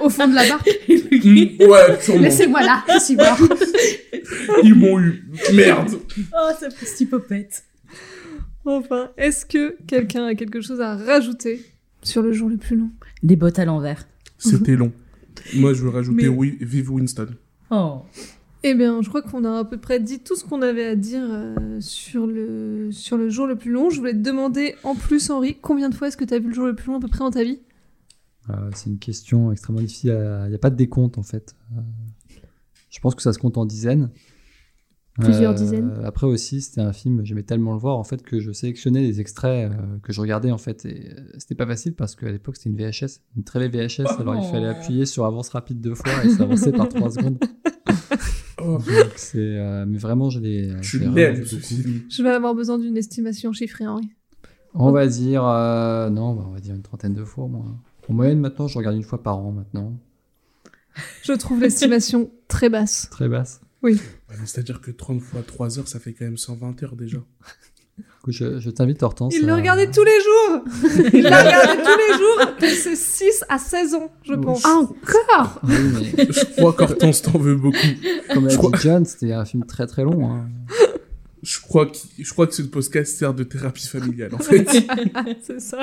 Au fond de la barre. Hmm, ouais, sûrement. Laissez-moi là, je suis mort. Ils m'ont eu. Merde Oh, ça fait popette. Enfin, est-ce que quelqu'un a quelque chose à rajouter sur le jour le plus long? Des bottes à l'envers. C'était long. Moi, je veux rajouter Mais- oui, vive Winston. Oh. Eh bien, je crois qu'on a à peu près dit tout ce qu'on avait à dire euh, sur, le, sur le jour le plus long. Je voulais te demander, en plus, Henri, combien de fois est-ce que tu as vu le jour le plus long à peu près dans ta vie? C'est une question extrêmement difficile. Il n'y a pas de décompte en fait. Euh, je pense que ça se compte en dizaines. Plusieurs dizaines. Après aussi, c'était un film, j'aimais tellement le voir en fait que je sélectionnais des extraits euh, que je regardais en fait. Et euh, c'était pas facile parce qu'à l'époque c'était une VHS, une très vieille VHS. alors il fallait Oh. appuyer sur avance rapide deux fois et ça avançait par trois secondes. Oh, Donc c'est, euh, mais vraiment je l'ai. je je vais avoir besoin d'une estimation chiffrée, Henri. On va dire euh, non, bah, on va dire une trentaine de fois au moins. En moyenne maintenant, je regarde une fois par an maintenant, Je trouve l'estimation très basse. très basse. Ouais, mais C'est-à-dire que 30 fois 3 heures, ça fait quand même 120 heures déjà. Écoute, je, je t'invite Hortense. Il le à- regardait tous les jours Il l'a regardé tous les jours de ses 6 à 16 ans, je Oh, pense. Encore Oui, mais Je crois qu'Hortense t'en veut beaucoup. comme Je l'a crois- dit John, c'était un film très très long. hein. Je crois, qu'il- je crois que ce podcast sert de thérapie familiale, en fait. C'est ça.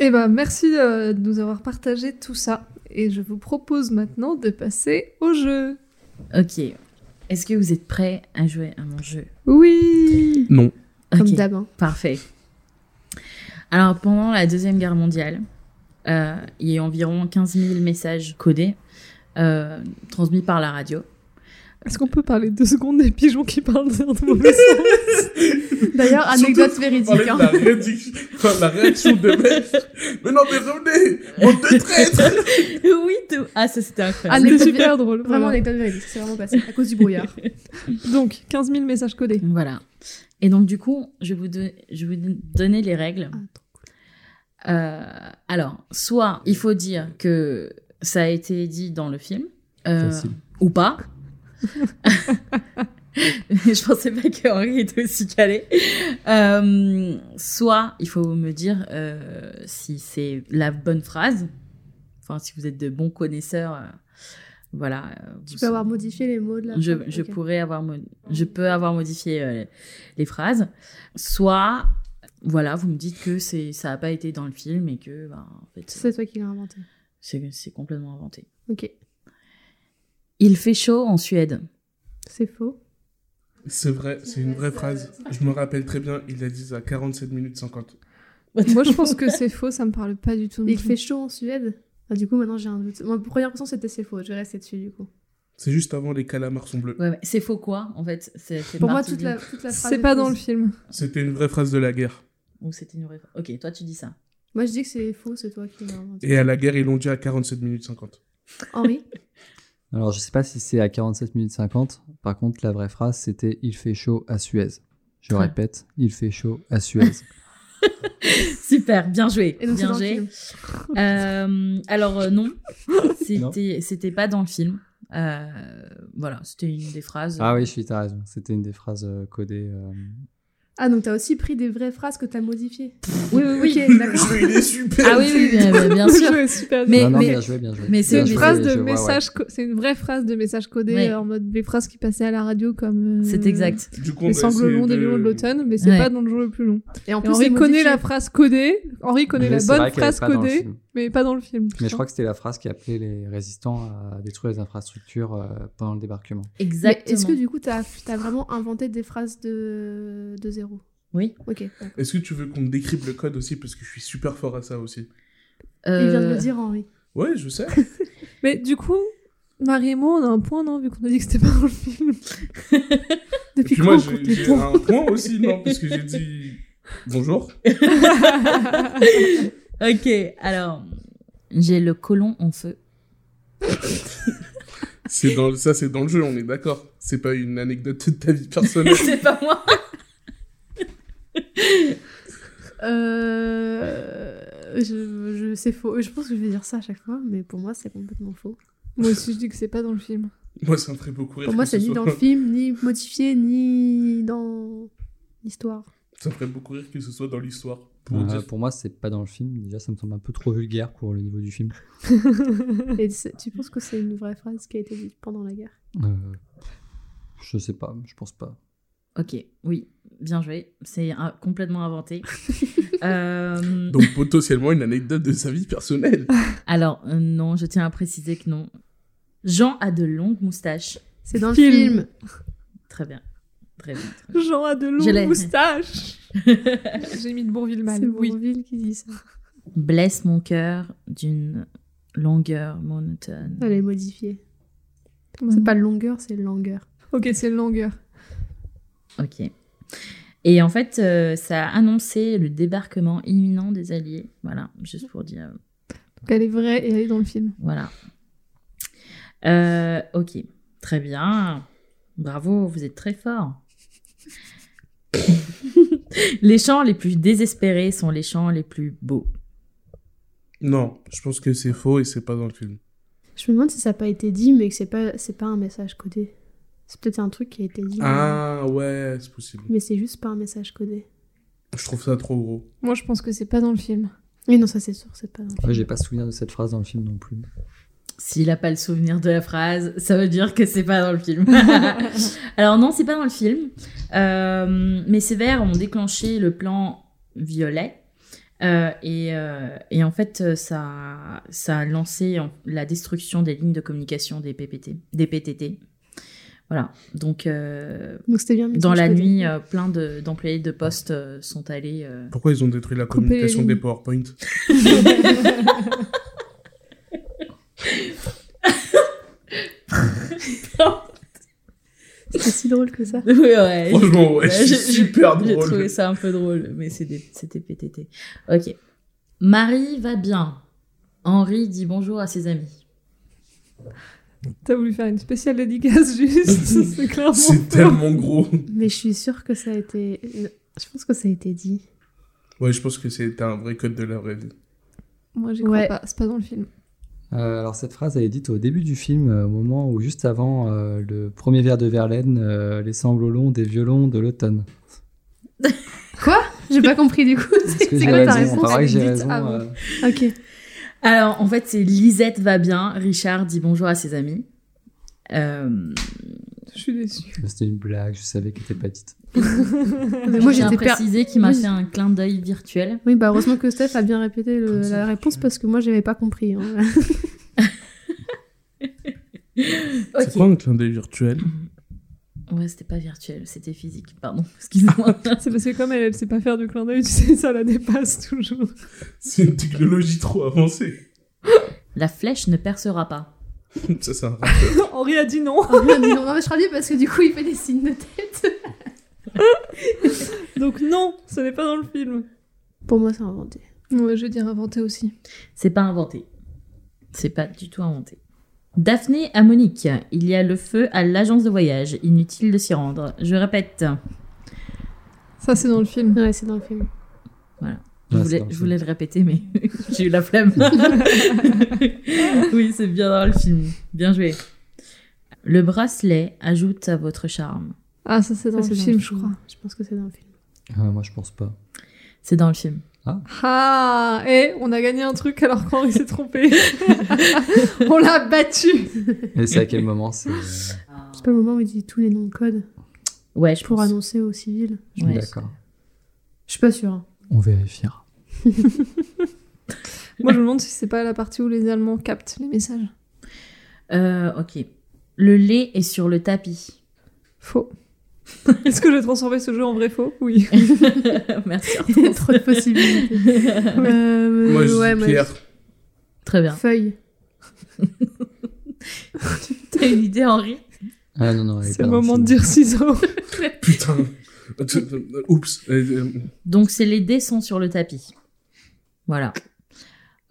Eh ben, merci euh, de nous avoir partagé tout ça. Et je vous propose maintenant de passer au jeu. Ok. Est-ce que vous êtes prêts à jouer à mon jeu? Oui non. Comme d'hab. hein. Parfait. Alors, pendant la Deuxième Guerre mondiale, euh, il y a eu environ 15 000 messages codés euh, transmis par la radio. Est-ce qu'on peut parler deux secondes des pigeons qui parlent dans le mauvais sens D'ailleurs, anecdote véridique. hein. de la, rédic- enfin, la réaction de. Mais non, mais revenez Bande de traîtres oui, tout. Ah, ça c'était Ah, incroyable. Anecdote C'était super drôle. Vraiment anecdote véridique, c'est vraiment passé à cause du brouillard. Donc, 15 000 messages codés. Voilà. Et donc, du coup, je vais vous, don- je vais vous donner les règles. Ah, Euh, alors, soit il faut dire que ça a été dit dans le film, euh, ou pas. je pensais pas que Henri était aussi calé. Euh, soit il faut me dire euh, si c'est la bonne phrase. Enfin, si vous êtes de bons connaisseurs, euh, voilà. Tu peux avoir modifié les mots de la je, phrase. je pourrais avoir mo- je peux avoir modifié les phrases soit voilà vous me dites que c'est ça a pas été dans le film et que bah, en fait C'est toi qui l'as inventé. c'est c'est complètement inventé Ok. Il fait chaud en Suède C'est faux. C'est vrai, c'est une vraie phrase. Je me rappelle très bien, il l'a dit à 47 minutes 50. Moi, je pense que c'est faux, ça me parle pas du tout. Il fait chaud en Suède? Ah, Du coup, maintenant j'ai un doute. Ma première impression c'était c'est faux. Je vais rester dessus du coup. C'est juste avant les calamars sont bleus. ouais, c'est faux quoi en fait? C'est Pour moi, toute la, toute la phrase. C'est est pas dans le film. C'était une vraie phrase de la guerre. ou c'était une vraie ok toi tu dis ça Moi je dis que c'est faux, c'est toi qui l'as inventé. Et à la guerre, ils l'ont dit à 47 minutes 50. Henri? Alors, je sais pas si c'est à 47 minutes 50. Par contre, la vraie phrase, c'était Il fait chaud à Suez. Je répète, il fait chaud à Suez. super bien joué Et donc c'est bien joué. Euh, alors euh, non c'était c'était pas dans le film Euh, voilà c'était une des phrases ah oui, je suis, t'as raison. C'était une des phrases euh, codées. Ah, donc t'as aussi pris des vraies phrases que t'as modifiées. oui oui oui Le jeu, il est super ah oui oui bien, bien- bien Le sûr jeu est super Mais- non, non, mais- bien joué, bien joué. mais C'est une joué, phrase de ouais. message, c'est une vraie phrase de message codé Ouais. en mode les phrases qui passaient à la radio comme. euh, c'est exact Du coup, Les sanglots longs des de- de l'automne, mais c'est Ouais. pas dans le jour le plus long. Et en Et plus, Henri connaît modifié. la phrase codée, Henri connaît Mais la bonne phrase codée. Mais pas dans le film. Mais je crois que c'était la phrase qui appelait les résistants à détruire les infrastructures euh, pendant le débarquement. Exactement Est-ce que du coup t'as as vraiment inventé des phrases de, de zéro? Oui Ok. Est-ce que tu veux qu'on décrypte le code aussi? Parce que je suis super fort à ça aussi. Il vient de Euh, le dire, Henri. Ouais, je sais. Mais du coup, Marie et moi, on a un point, non, vu qu'on a dit que c'était pas dans le film. Depuis puis quand moi, on j'ai compte les j'ai points un point aussi, non, parce que j'ai dit bonjour. Ok, alors. J'ai le colon en feu. C'est dans, ça, c'est dans le jeu, on est d'accord. C'est pas une anecdote de ta vie personnelle. C'est pas moi. Euh, je, je, c'est faux. Je pense que je vais dire ça à chaque fois, mais pour moi, c'est complètement faux. Moi aussi, je dis que c'est pas dans le film. moi, ça me ferait beaucoup rire. Pour moi, c'est ce ni soit- dans le film, ni modifié, ni dans l'histoire. Ça me ferait beaucoup rire que ce soit dans l'histoire. Pour Euh, dire. pour moi, c'est pas dans le film. Déjà, ça me semble un peu trop vulgaire pour le niveau du film. Et tu penses que c'est une vraie phrase qui a été dite pendant la guerre? Euh, je sais pas, je pense pas. Ok, oui, bien joué. C'est un- complètement inventé. Euh, Donc, potentiellement, une anecdote de sa vie personnelle. alors, euh, non, je tiens à préciser que non. Jean a de longues moustaches. C'est dans Film. le film. Très bien. Très bien. très bien. Jean a de longues moustaches. J'ai mis de Bourville mal. C'est Oui. Bourville qui dit ça. Blesse mon cœur d'une longueur monotone. Elle est modifiée. C'est pas longueur, c'est longueur. Ok, c'est longueur. Ok. Et en fait, euh, ça a annoncé le débarquement imminent des Alliés. Voilà, juste pour dire. Donc elle est vraie et elle est dans le film. Voilà. Euh, ok, très bien. Bravo, vous êtes très fort. les chants les plus désespérés sont les chants les plus beaux. Non, je pense que c'est faux et c'est pas dans le film. Je me demande si ça n'a pas été dit, mais que c'est pas, c'est pas un message codé. C'est peut-être un truc qui a été dit. Ah, ouais, c'est possible. Mais c'est juste pas un message codé. Je trouve ça trop gros. Moi, je pense que c'est pas dans le film. Oui, non, ça c'est sûr, c'est pas. Ouais, j'ai pas souvenir de cette phrase dans le film non plus. S'il n'a pas le souvenir de la phrase, ça veut dire que c'est pas dans le film. Alors non, c'est pas dans le film. Euh, mais ces vers ont déclenché le plan violet. Euh, et, euh, et en fait, ça, ça a lancé en- la destruction des lignes de communication des PPT, des PTT. Voilà. Donc, euh, bien. dans la nuit, euh, plein de- d'employés de, poste euh, sont allés. euh, Pourquoi ils ont détruit la communication des. PowerPoint? C'était si drôle que ça. Ouais, ouais. Franchement, ouais, c'est j'ai- super j'ai- J'ai drôle. trouvé ça un peu drôle, mais c'était PTT. Ok. Marie va bien. Henri dit bonjour à ses amis. T'as voulu faire une spéciale dédicace juste, c'est clairement. C'est tellement gros. Mais je suis sûre que ça a été. Je pense que ça a été dit. Ouais, je pense que c'était un vrai code de la vraie vie. Moi, j'y crois Ouais. pas. C'est pas dans le film. Euh, alors cette phrase elle est dite au début du film, euh, au moment où juste avant euh, le premier vers de Verlaine, euh, les sanglots longs des violons de l'automne. Quoi? J'ai pas compris du coup. C'est quoi ta raison raison. avant. euh, Ok. Alors, en fait, c'est Lisette va bien. Richard dit bonjour à ses amis. Je suis déçue. C'était une blague, je savais qu'elle était. Mais moi j'étais per... préciser qu'il m'a Oui. fait un clin d'œil virtuel. Oui, bah heureusement que Steph a bien répété le- Comme ça, la réponse parce que moi j'avais pas compris. hein. C'est quoi un clin d'œil virtuel? Ouais, c'était pas virtuel, c'était physique. Pardon, excuse-moi. C'est parce que comme elle, elle sait pas faire du clin d'œil, tu sais, ça la dépasse toujours. C'est une technologie trop avancée. La flèche ne percera pas. Ça, rappeur. Henri a dit non. Oh, merde, non, non, mais je traduis parce que du coup il fait des signes de tête. Donc non, ce n'est pas dans le film. Pour moi c'est inventé. Ouais, je vais dire inventé aussi. C'est pas inventé. C'est pas du tout inventé. Daphné à Monique. Il y a le feu à l'agence de voyage. Inutile de s'y rendre. Je répète. Ça, c'est dans le film. Ouais, c'est dans le film. Je, Ouais, voulais, le je film. voulais le répéter, mais j'ai eu la flemme. oui, c'est bien dans le film. Bien joué. Le bracelet ajoute à votre charme. Ah, ça, c'est dans Ça, le c'est film, je crois. Je pense que c'est dans le film. Euh, moi je pense pas. C'est dans le film. Ah, et on a gagné un truc alors qu'Henri s'est trompé. on l'a battu. Et c'est à quel moment c'est. euh, C'est pas le moment où il dit tous les noms de code Ouais, je pour pense. annoncer aux civils. Je suis Ouais. d'accord. Je suis pas sûre. On vérifiera. Moi, je me demande si c'est pas la partie où les Allemands captent les messages. Euh, ok. Le lait est sur le tapis. Faux. Est-ce que j'ai transformé ce jeu en vrai faux? Oui. Merci. Il y a trop de possibilités. Euh, Moi, je ouais, dis moi, Pierre. Très je- bien. Feuille. T'as une idée, Henri? Ah non, non, C'est pas le moment de dire ciseaux. Putain. Oups. Euh, euh, Donc, c'est les dés sont sur le tapis. Voilà.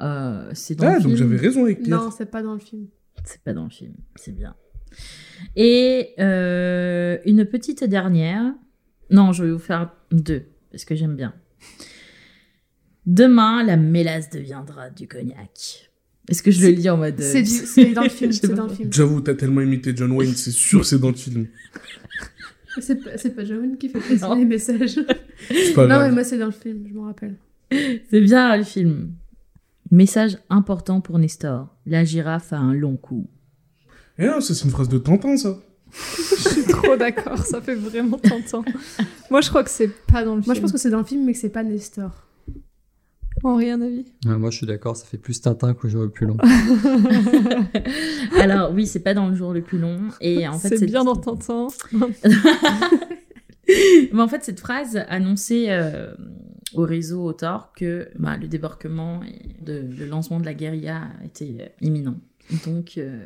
Euh, c'est dans Ah, le donc film. j'avais raison avec Pierre. Non, c'est pas dans le film. C'est pas dans le film, c'est bien. Et euh, une petite dernière. Non, je vais vous faire deux, parce que j'aime bien. Demain, la mélasse deviendra du cognac. Est-ce que je le lis en mode. euh, C'est dans le film. J'avoue, t'as tellement imité John Wayne, c'est sûr c'est dans le film. C'est pas, c'est pas Joan qui fait passer les messages. Non, grave. mais moi, c'est dans le film, je m'en rappelle. C'est bien le film. Message important pour Nestor. La girafe a un long cou. Eh non, ça c'est une phrase de Tintin, ça. Je suis trop d'accord, ça fait vraiment tentant. Moi, je crois que c'est pas dans le film. Moi, je pense que c'est dans le film, mais que c'est pas Nestor. Henri, un avis Ouais, moi, je suis d'accord, ça fait plus Tintin que le jour le plus long. Alors oui, c'est pas dans le jour le plus long. Et en fait, c'est bien dans Tintin. Mais en fait, cette phrase annonçait euh, au réseau Autor que bah, le débarquement et de- le lancement de la guérilla était euh, imminent. Donc euh,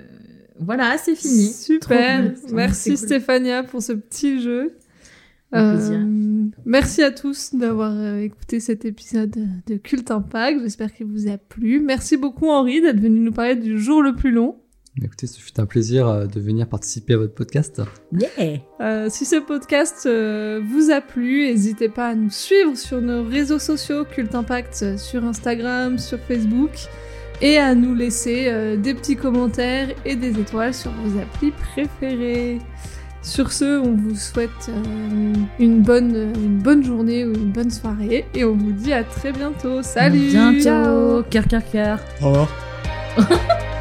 voilà, c'est fini. Super. Merci cool. Stéphania pour ce petit jeu. Euh, merci à tous d'avoir euh, écouté cet épisode de Culte Impact. J'espère qu'il vous a plu. Merci beaucoup Henri d'être venu nous parler du jour le plus long. Écoutez, ce fut un plaisir euh, de venir participer à votre podcast. Yeah Euh, si ce podcast euh, vous a plu, n'hésitez pas à nous suivre sur nos réseaux sociaux Culte Impact sur Instagram, sur Facebook et à nous laisser euh, des petits commentaires et des étoiles sur vos applis préférées. Sur ce, on vous souhaite euh, une, bonne, une bonne journée ou une bonne soirée et on vous dit à très bientôt. Salut Bientôt. Ciao. Cœur, cœur, cœur. Au revoir.